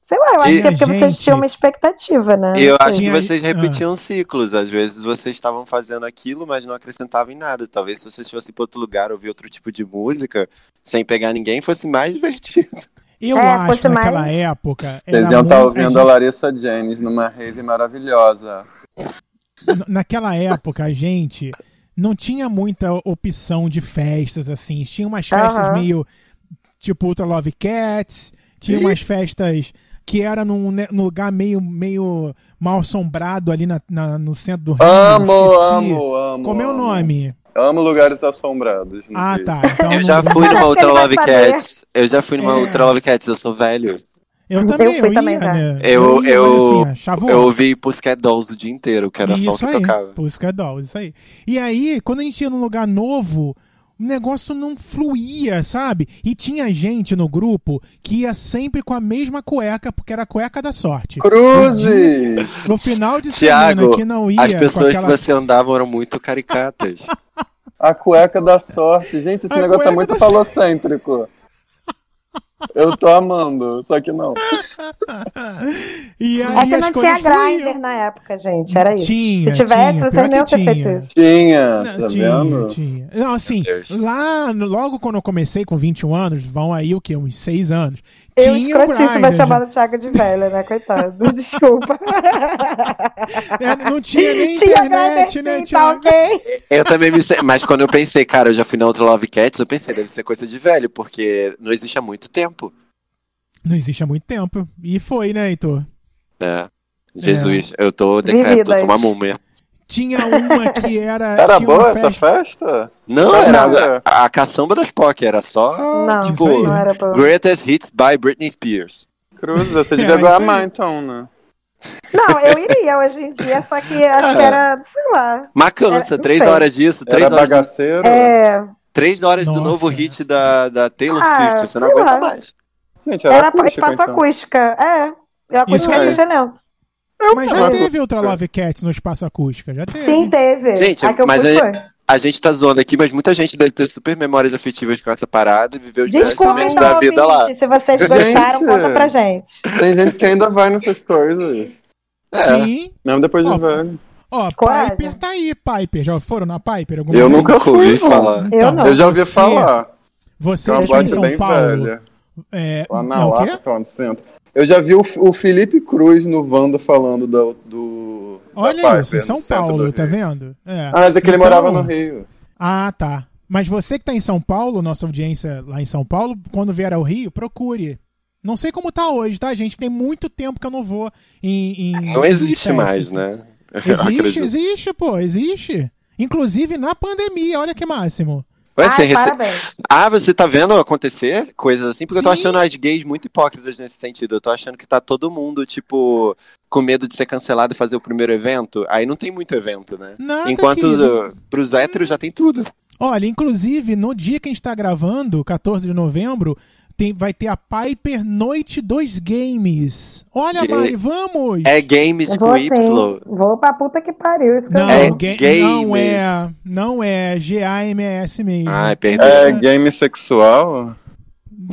Sei lá, eu acho E- que é porque vocês Gente, tinham uma expectativa, né? E eu sei. acho que vocês ah. repetiam ciclos. Às vezes vocês estavam fazendo aquilo, mas não acrescentavam em nada. Talvez se vocês fossem para outro lugar ouvir outro tipo de música, sem pegar ninguém, fosse mais divertido. Eu É, acho que naquela mais- época. Vocês iam estar muito- ouvindo a a Larissa James numa rave maravilhosa. Naquela época, a gente não tinha muita opção de festas, assim. Tinha umas festas Aham. meio tipo Ultra Love Cats, tinha umas festas que era num, ne- num lugar meio, meio mal assombrado ali na, na- no centro do Rio. Amo, amo, amo. Como é o nome? Amo lugares assombrados. Ah, tá. Então, Eu já fui numa vai Love. Cats. Eu já fui numa É. Ultra Love Cats, eu sou velho. Eu também, Eu eu, fui ia, também já. né? Eu- ia, eu- mas, assim, Eu ouvi Pussycat Dolls o dia inteiro, que era Isso que aí, tocava. Pussycat Dolls, isso aí. E aí, quando a gente ia num lugar novo, o negócio não fluía, sabe? E tinha gente no grupo que ia sempre com a mesma cueca, porque era a cueca da sorte. Cruzes! No final de Tiago, semana que não ia As com pessoas aquela... que você andava eram muito caricatas. A cueca da sorte. Gente, esse A negócio é muito falocêntrico. Eu tô amando, só que não. E aí É que não tinha grinder na época, gente. Era isso. Tinha, Se tivesse, tinha, vocês não ter feito tinha. isso. Tinha, Não, tá tinha, vendo? tinha. Não, assim, lá, logo quando eu comecei com 21 anos, vão aí o quê? Uns 6 anos. Eu tinha o escrotíssima Grindr já. chamada Thiago de velha, né? Coitado. Desculpa. É, não tinha nem Tinha internet, né, tá Thiago? ok? Eu também me sei, mas quando eu pensei, cara, eu já fui na Ultra Love Cats, eu pensei, deve ser coisa de velho, porque não existe há muito tempo. Não existe há muito tempo. E foi, né, Heitor? né? Jesus, eu tô Vividas. sou uma múmia. Tinha uma que era. Era boa essa festa. festa? Não, Não, era a, a caçamba das POC, era só, Não, tipo, não era bom. Greatest Hits by Britney Spears. Cruzes, você É, devia aí. amar então, né? Não, eu iria hoje em dia, só que acho que era, sei lá. É, não três sei. horas disso, três Era horas, bagaceiro. É, três horas do Nossa. novo hit da, da Taylor Ah, Swift, você não aguenta lá. mais. Gente, era, era acústico, espaço então. acústica. É. Eu Isso acústica aí. Lento. Mas já teve Ultra Love Cats no espaço acústica, já teve. Sim, teve. Gente, a eu mas foi. A gente tá zoando aqui, mas muita gente deve ter super memórias afetivas com essa parada e viveu os melhores então, da vida lá. se vocês Gente. gostaram, conta pra gente. Tem gente que ainda vai nessas coisas. É. Sim. Mesmo depois de velho. Ó. Piper tá aí, Piper. Já foram na Piper? alguma Eu vez? nunca ouvi falar. Eu não. Eu já ouvi Você- falar. Você É uma tá boate São bem Paulo. velha. É, Lá na? Lapa, sei lá, no centro. Eu já vi o, o Felipe Cruz no Wanda falando do. do da Olha Piper, isso, em no São Paulo, tá vendo? É. Ah, mas é que ele Então- morava no Rio. Ah, tá. Mas você que tá em São Paulo, nossa audiência lá em São Paulo, quando vier ao Rio, procure. Não sei como tá hoje, tá, gente? Tem muito tempo que eu não vou em. em- Não em existe festas. mais, né? Existe, existe, pô, existe. Inclusive na pandemia, olha que máximo. Vai ser Ai, rece-. Ah, você tá vendo acontecer coisas assim? Porque eu tô Sim. achando as gays muito hipócritas nesse sentido. Eu tô achando que tá todo mundo, tipo, com medo de ser cancelado e fazer o primeiro evento. Aí não tem muito evento, né? Nada, Enquanto uh, pros héteros já tem tudo. Olha, inclusive, no dia que a gente tá gravando, 14 de novembro, tem, vai ter a Piper Noite dos Games. Olha, Ga- Mari, vamos! É games com Vou Y. Vou pra puta que pariu. Isso que Não, É ga- games. não é, não é G-A-M-E-S mesmo. Ai, perdeu. É game sexual?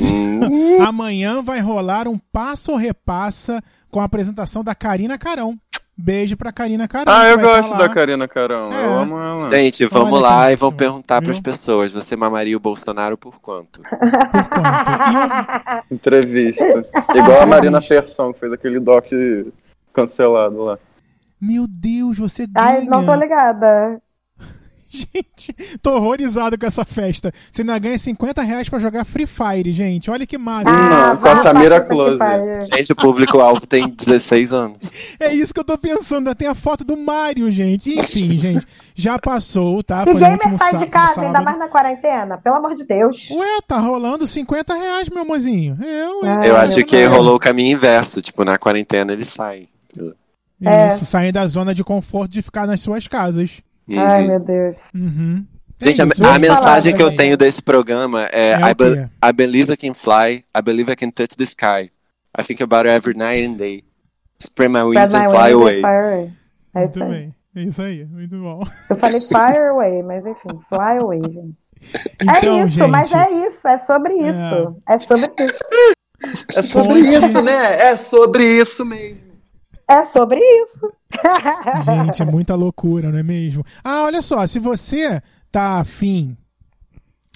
Hum. Amanhã vai rolar um passo ou repassa com a apresentação da Karina Carão. Beijo pra Karina Carão. Ah, eu tá gosto lá. da Karina Carão. É. Eu amo ela. Gente, vamos Olha lá e vamos perguntar viu? pras pessoas. Você mamaria o Bolsonaro por quanto? Por quanto? Entrevista. Igual a Marina Persson, que fez aquele doc cancelado lá. Meu Deus, você ganha. Ai, não tô ligada. Gente, tô horrorizado com essa festa. Você ainda ganha 50 reais pra jogar Free Fire, gente. Olha que massa. Ah, Ah, com a Samira Close. Gente, o público-alvo tem 16 anos. É isso que eu tô pensando. Ainda tem a foto do Mario, gente. Enfim, gente. Já passou, tá? E no gamer último sai de casa, ainda mais na quarentena? Pelo amor de Deus. Ué, tá rolando 50 reais, meu amorzinho. Eu? Ai, Eu meu acho que rolou o caminho inverso. Tipo, na quarentena eles saem. É. Isso, sair da zona de conforto de ficar nas suas casas. Ai, meu Deus. Uhum. É Gente, a, a mensagem que eu também. tenho desse programa é, É I, be-? I believe I can fly, I believe I can touch the sky. I think about it every night and day. Spread my wings Spread and my fly away. fire away. É Muito isso aí. bem. É isso aí. Muito bom. Eu falei fire away, mas enfim, fly away, gente. Então, é isso, gente. mas é isso, é sobre isso. É, sobre isso. É sobre Conte. isso, né? É sobre isso mesmo. É sobre isso. Gente, é muita loucura, não é mesmo? Ah, olha só, se você tá afim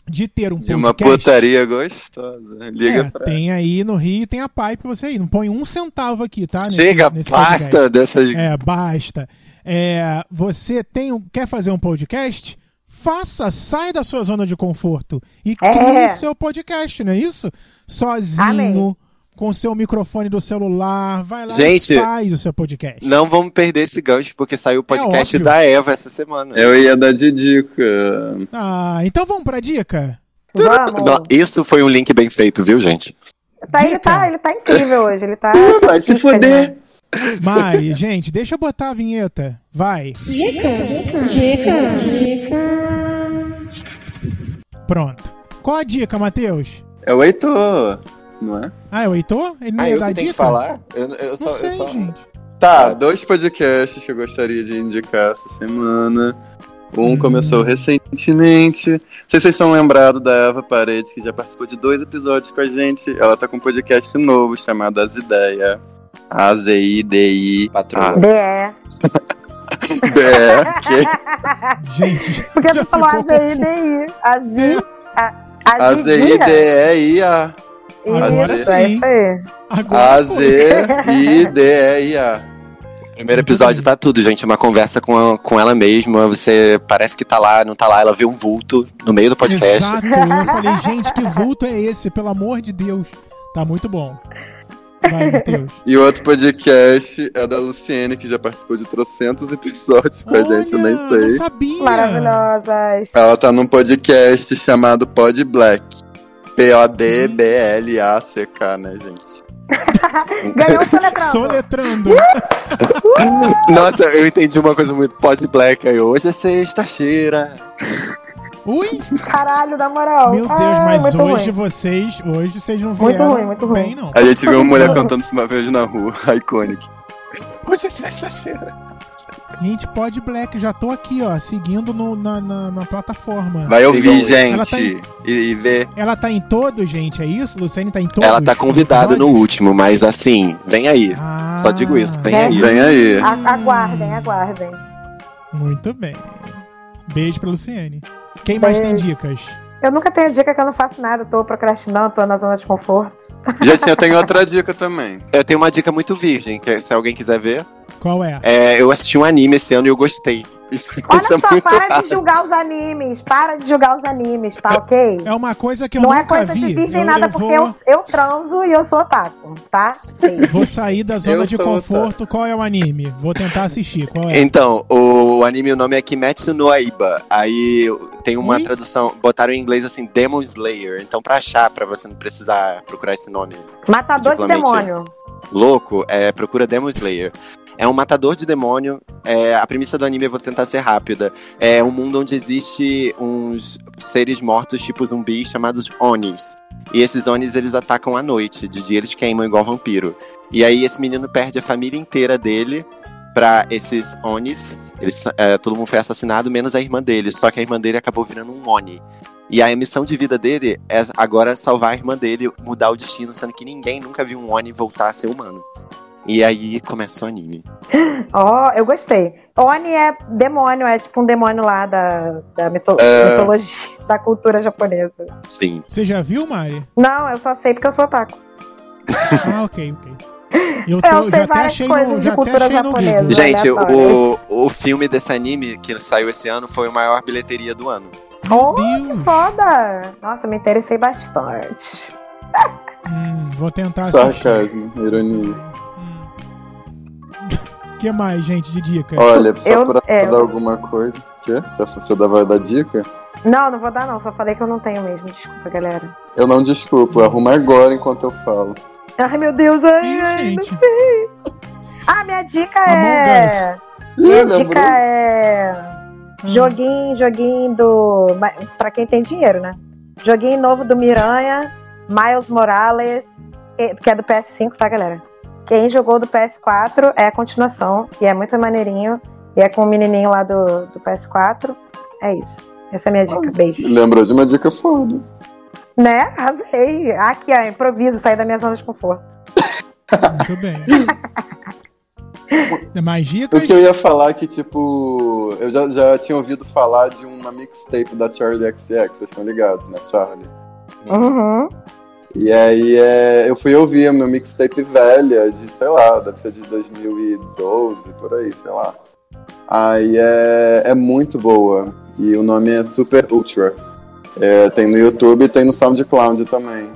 de ter um De uma podcast, putaria gostosa. Liga é, pra tem aí no Rio tem a pipe você aí. Não põe um centavo aqui, tá? Chega, nesse basta dessas. É, basta. É, você tem um, quer fazer um podcast? Faça, sai da sua zona de conforto e É. crie seu podcast, não é isso? Sozinho, Amém. Com seu microfone do celular, vai lá Gente, e faz o seu podcast. Não vamos perder esse gancho, porque saiu o podcast É da Eva essa semana. Eu ia dar de dica. Ah, então vamos pra dica? Vamos. Isso foi um link bem feito, viu, gente? Tá, ele, Dica. tá, ele tá incrível hoje. Ele tá. Vai se fuder. demais. Mari, gente, deixa eu botar a vinheta. Vai. Pronto. Qual a dica, Matheus? É o Heitor, não é? Ah, é o Heitor? Ele não Ah, ia eu dar dica? que falar? Eu, eu Não só, eu sei, só- gente. Tá, dois podcasts que eu gostaria de indicar essa semana. Um Hum. começou recentemente. Não sei se vocês estão lembrados da Eva Paredes, que já participou de dois episódios com a gente. Ela tá com um podcast novo chamado As Ideias. A-Z-I-D-I. Patroa. DE. B. Gente, Porque tu falou AZIDI. Azi. A-Z-I-D-E-I-A. Agora Isso, sim. é isso aí. Agora foi. A-Z-I-D-E-I-A. Primeiro episódio tá tudo, gente. Uma conversa com, a- com ela mesma. Você parece que tá lá, não tá lá. Ela vê um vulto no meio do podcast. Exato. Eu falei, gente, que vulto é esse? Pelo amor de Deus. Tá muito bom. Vai, Matheus. E o outro podcast é da Luciene, que já participou de trocentos episódios com a gente, eu nem Olha, sei. Não sabia. Maravilhosas. Ela tá num podcast chamado Pod Black. P-O-D-B-L-A-C-K, né, gente? Ganhou o soletrando. Soletrando. Nossa, eu entendi uma coisa muito pod black aí. Hoje é sexta-feira. Ui, Caralho, na moral. meu Deus, Ai, mas muito hoje ruim. vocês, hoje vocês não Muito vieram ruim, muito ruim. bem, não. A gente viu uma mulher cantando isso uma vez na rua, iconic. Hoje é sexta-feira. Gente, Pod Black, já tô aqui, ó, seguindo no- na, na, na plataforma. Vai ouvir, Sigam Ela tá gente, e, e ver. Ela tá em todos, gente, é isso? Luciane tá em todos? Ela tá convidada no último, mas assim, vem aí. Ah, Só digo isso, vem É. aí. Vem aí. A- Aguardem, aguardem. Muito bem. Beijo pra Luciane. Quem mais tem Beijo. dicas? Eu nunca tenho dica que eu não faço nada, tô procrastinando, tô na zona de conforto. Gente, eu tenho outra dica também. Eu tenho uma dica muito virgem, que se alguém quiser ver. Qual é? É, eu assisti um anime esse ano e eu gostei. Isso, Olha isso é só, muito para raro. de julgar os animes, para de julgar os animes, tá ok? É uma coisa que eu não é nunca coisa vi. de virgem eu, nada, eu porque vou, eu, eu transo e eu sou otaku, tá? Sim. vou sair da zona Eu de conforto. Qual é o anime? Vou tentar assistir. Qual é? Então, o anime, o nome é Kimetsu no Aiba. Aí tem uma Oi? tradução, botaram em inglês assim, Demon Slayer. Então, pra achar, pra você não precisar procurar esse nome Matador de demônio. louco, é, procura Demon Slayer. É um matador de demônio. é, a premissa do anime eu vou tentar ser rápida. É um mundo onde existe uns seres mortos tipo zumbis chamados Onis. E esses Onis eles atacam à noite. De dia eles queimam igual vampiro. E aí esse menino perde a família inteira dele pra esses Onis. Eles, é, todo mundo foi assassinado, menos a irmã dele. Só que a irmã dele acabou virando um Oni. E a missão de vida dele é agora salvar a irmã dele, mudar o destino, sendo que ninguém nunca viu um Oni voltar a ser humano. E aí começa o anime. Ó, eu gostei. Oni é demônio, é tipo um demônio lá da, da mito- É. mitologia, da cultura japonesa. Sim. Você já viu, Mari? Não, eu só sei porque eu sou otaku. Ah, ok, ok. Eu, Eu tô, sei já até achei coisas no, de já até cultura achei no japonesa. Google. Gente, o, o filme desse anime que saiu esse ano foi o maior bilheteria do ano. Oh, Deus. foda! Nossa, me interessei bastante. Hum, vou tentar assistir. Sarcasmo, ironia. O que mais, gente, de dica? Olha, só Eu- pra é, dar eu- alguma coisa. Quê? Você, vai dar dica? Não, não vou dar não, só falei que eu não tenho mesmo. Desculpa, galera. Eu não desculpo, arruma agora enquanto eu falo. Ai, meu Deus, ai, Ih, ai, não gente. Ah, minha dica é. Ih, Minha lembrou? dica é. Hum. Joguinho, joguinho do. Pra quem tem dinheiro, né? Joguinho novo do Miranha, Miles Morales, que é do PS5, tá, galera? Quem jogou do PS4 é a continuação, e é muito maneirinho. E é com o menininho lá do, do PS4. É isso. Essa é a minha dica. Beijo. Lembrou de uma dica foda. Né? Arrasei. Aqui, ó, improviso, sair da minha zona de conforto. Muito bem. Mais O dicas? que eu ia falar é que, tipo, eu já, já tinha ouvido falar de uma mixtape da Charlie XX, vocês estão ligados, né, Charlie? Uhum. E aí é, eu fui ouvir a minha mixtape velha, de, sei lá, deve ser de 2012, por aí, sei lá. Aí é, é muito boa. E o nome é Super Ultra. É, tem no YouTube e tem no SoundCloud também.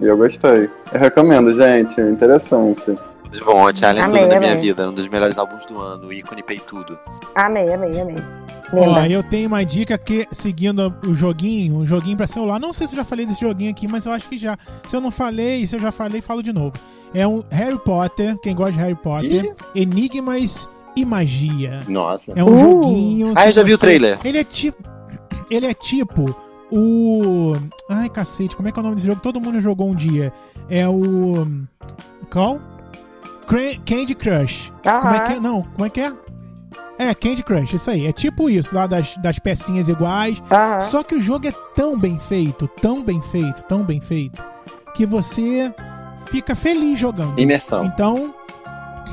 E eu gostei. Eu recomendo, gente. É interessante. De bom, a Charlie é Amei, tudo na minha vida. Um dos melhores álbuns do ano. ícone peitudo. Amei, amei, amei. Ó, eu tenho uma dica que, seguindo o joguinho, um joguinho pra celular. Não sei se eu já falei desse joguinho aqui, mas eu acho que já. Se eu não falei, se eu já falei, falo de novo. É um Harry Potter, quem gosta de Harry Potter, Enigmas e Magia. Nossa. É um Uh! joguinho. Ah, eu já vi o você- trailer. Ele é tipo. Ele é tipo o. Ai, cacete, como é que é o nome desse jogo? Todo mundo jogou um dia. É o. Qual? Candy Crush. Como é que é? Não, como é que é? É, Candy Crush, isso aí. É tipo isso, lá das, das pecinhas iguais. Aham. Só que o jogo é tão bem feito, tão bem feito, tão bem feito, que você fica feliz jogando. Imersão. Então,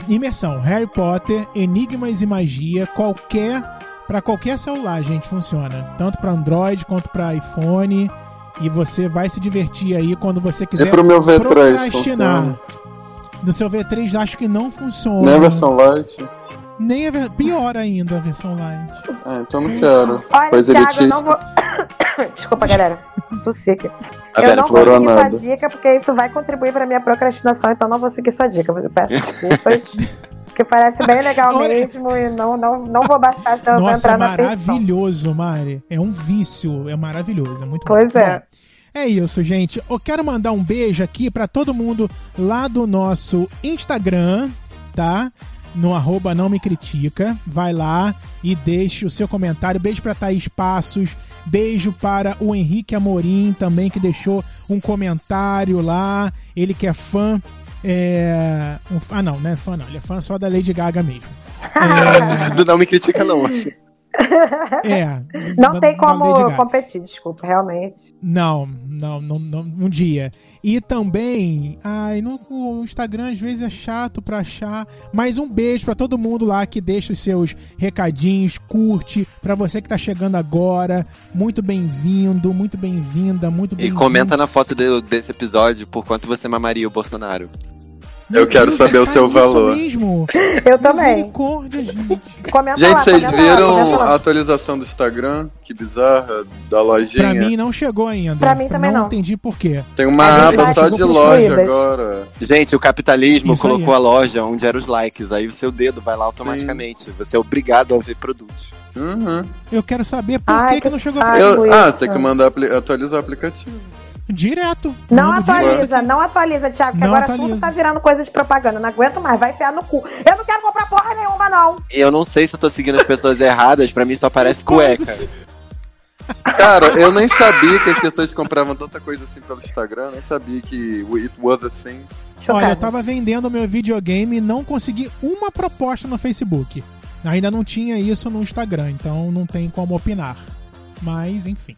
imersão. Harry Potter, Enigmas e Magia, qualquer para qualquer celular, gente, funciona. Tanto para Android quanto para iPhone. E você vai se divertir aí quando você E quiser pro meu V3 procrastinar. funciona? No seu V3 acho que não funciona. Nem a versão light? Nem a ver- pior ainda a versão light. Ah, então não quero. Olha, Pois Thiago, eu elitista. não vou. Desculpa, galera. Tossi aqui. Tá eu não vou seguir sua dica, porque isso vai contribuir pra minha procrastinação, então não vou seguir sua dica. Eu peço desculpas. que parece bem legal Olha- mesmo e não, não, não vou baixar, senão eu vou Nossa, entrar é na ficção. maravilhoso, Mari. É um vício, é maravilhoso, é muito bom. Pois é. Bom, é isso, gente. Eu quero mandar um beijo aqui pra todo mundo lá do nosso Instagram, tá? No arroba não me critica. Vai lá e deixe o seu comentário. Beijo pra Thaís Passos. Beijo para o Henrique Amorim também, que deixou um comentário lá. Ele que é fã. É... um ah, não, não é fã, não. Ele é fã só da Lady Gaga mesmo. É, Não me critica, não. É, Não da- tem como competir, desculpa, realmente. Não, não, não, não, um dia. E também, ai, no, o Instagram às vezes é chato pra achar, mas um beijo pra todo mundo lá que deixa os seus recadinhos, curte, pra você que tá chegando agora, muito bem-vindo, muito bem-vinda, muito E bem-vindo. comenta na foto de- desse episódio por quanto você mamaria o Bolsonaro. Meu Eu quero Deus, saber o tá seu valor. mesmo. Eu também. Misericórdia, gente. Comenta Gente, lá, vocês comenta lá, viram comenta a lá. atualização do Instagram? Que bizarra, da lojinha. Pra mim não chegou ainda. Pra mim também não. entendi por quê. Tem uma aba só de chegou loja agora. Gente, o capitalismo Isso aí. colocou a loja onde eram os likes. Aí o seu dedo vai lá automaticamente. Você é obrigado a ver produtos. Uhum. Eu quero saber por Ai, que, que não chegou Eu- ah, tem que mandar atualizar o aplicativo. Direto. Não atualiza, não atualiza, Thiago, que Não agora atualiza. tudo tá virando coisa de propaganda. Não aguento mais, vai enfiar no cu. Eu não quero comprar porra nenhuma, não. Eu não sei se eu tô seguindo as pessoas erradas. Pra mim só parece cueca. Cara, eu nem sabia que as pessoas compravam tanta coisa assim pelo Instagram, nem sabia que it was a thing. Olha, eu tava vendendo meu videogame e não consegui uma proposta no Facebook. Ainda não tinha isso no Instagram, então não tem como opinar. Mas, enfim.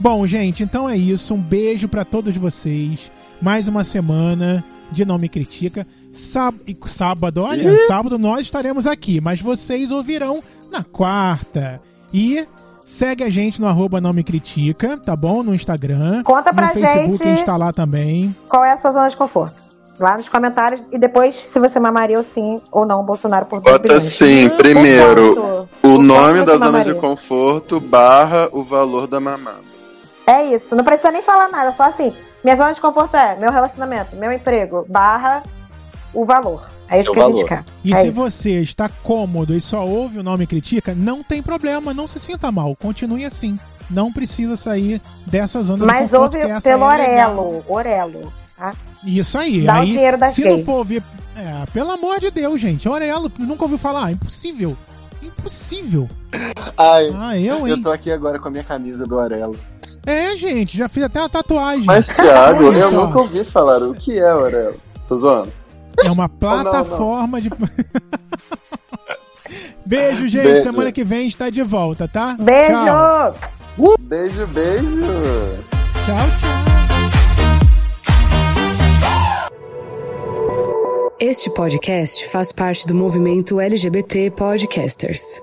Bom, gente, então é isso. Um beijo pra todos vocês. Mais uma semana. de Não Me Critica. Sá- e sábado, olha, sábado nós estaremos aqui, mas vocês ouvirão na quarta. E segue a gente no arroba Não Me Critica, tá bom? No Instagram. Conta pra no Facebook gente. a gente tá lá também. Qual é a sua zona de conforto? Lá nos comentários. E depois, se você mamaria ou sim ou não o Bolsonaro por dois Bota Não, primeiro, Quanto? o Por nome da você zona mamaria? de conforto barra o valor da mamada. É isso, não precisa nem falar nada, só assim. Minha zona de conforto é meu relacionamento, meu emprego, barra o valor. É isso Seu que a gente valor. quer. E É se isso. você está cômodo e só ouve o nome critica, não tem problema, não se sinta mal. Continue assim. Não precisa sair dessa zona Mas de conforto ouve que essa pelo é. Orelo. Orelo. Tá? Isso aí. Dá o aí dinheiro das se gays. não for ouvir. É, pelo amor de Deus, gente. Orelo, nunca ouviu falar? Ah, impossível. Impossível. Ai, Ah, eu, hein? eu tô aqui agora com a minha camisa do Arelo. É, gente, já fiz até uma tatuagem. Mas, Thiago, Olha eu só. nunca ouvi falar o que é, Aurelo. Tô zoando. É uma não. plataforma de. Beijo, gente. Beijo. Semana que vem a gente tá de volta, tá? Beijo! Tchau, Beijo, beijo. tchau. tchau. Este podcast faz parte do movimento LGBT Podcasters.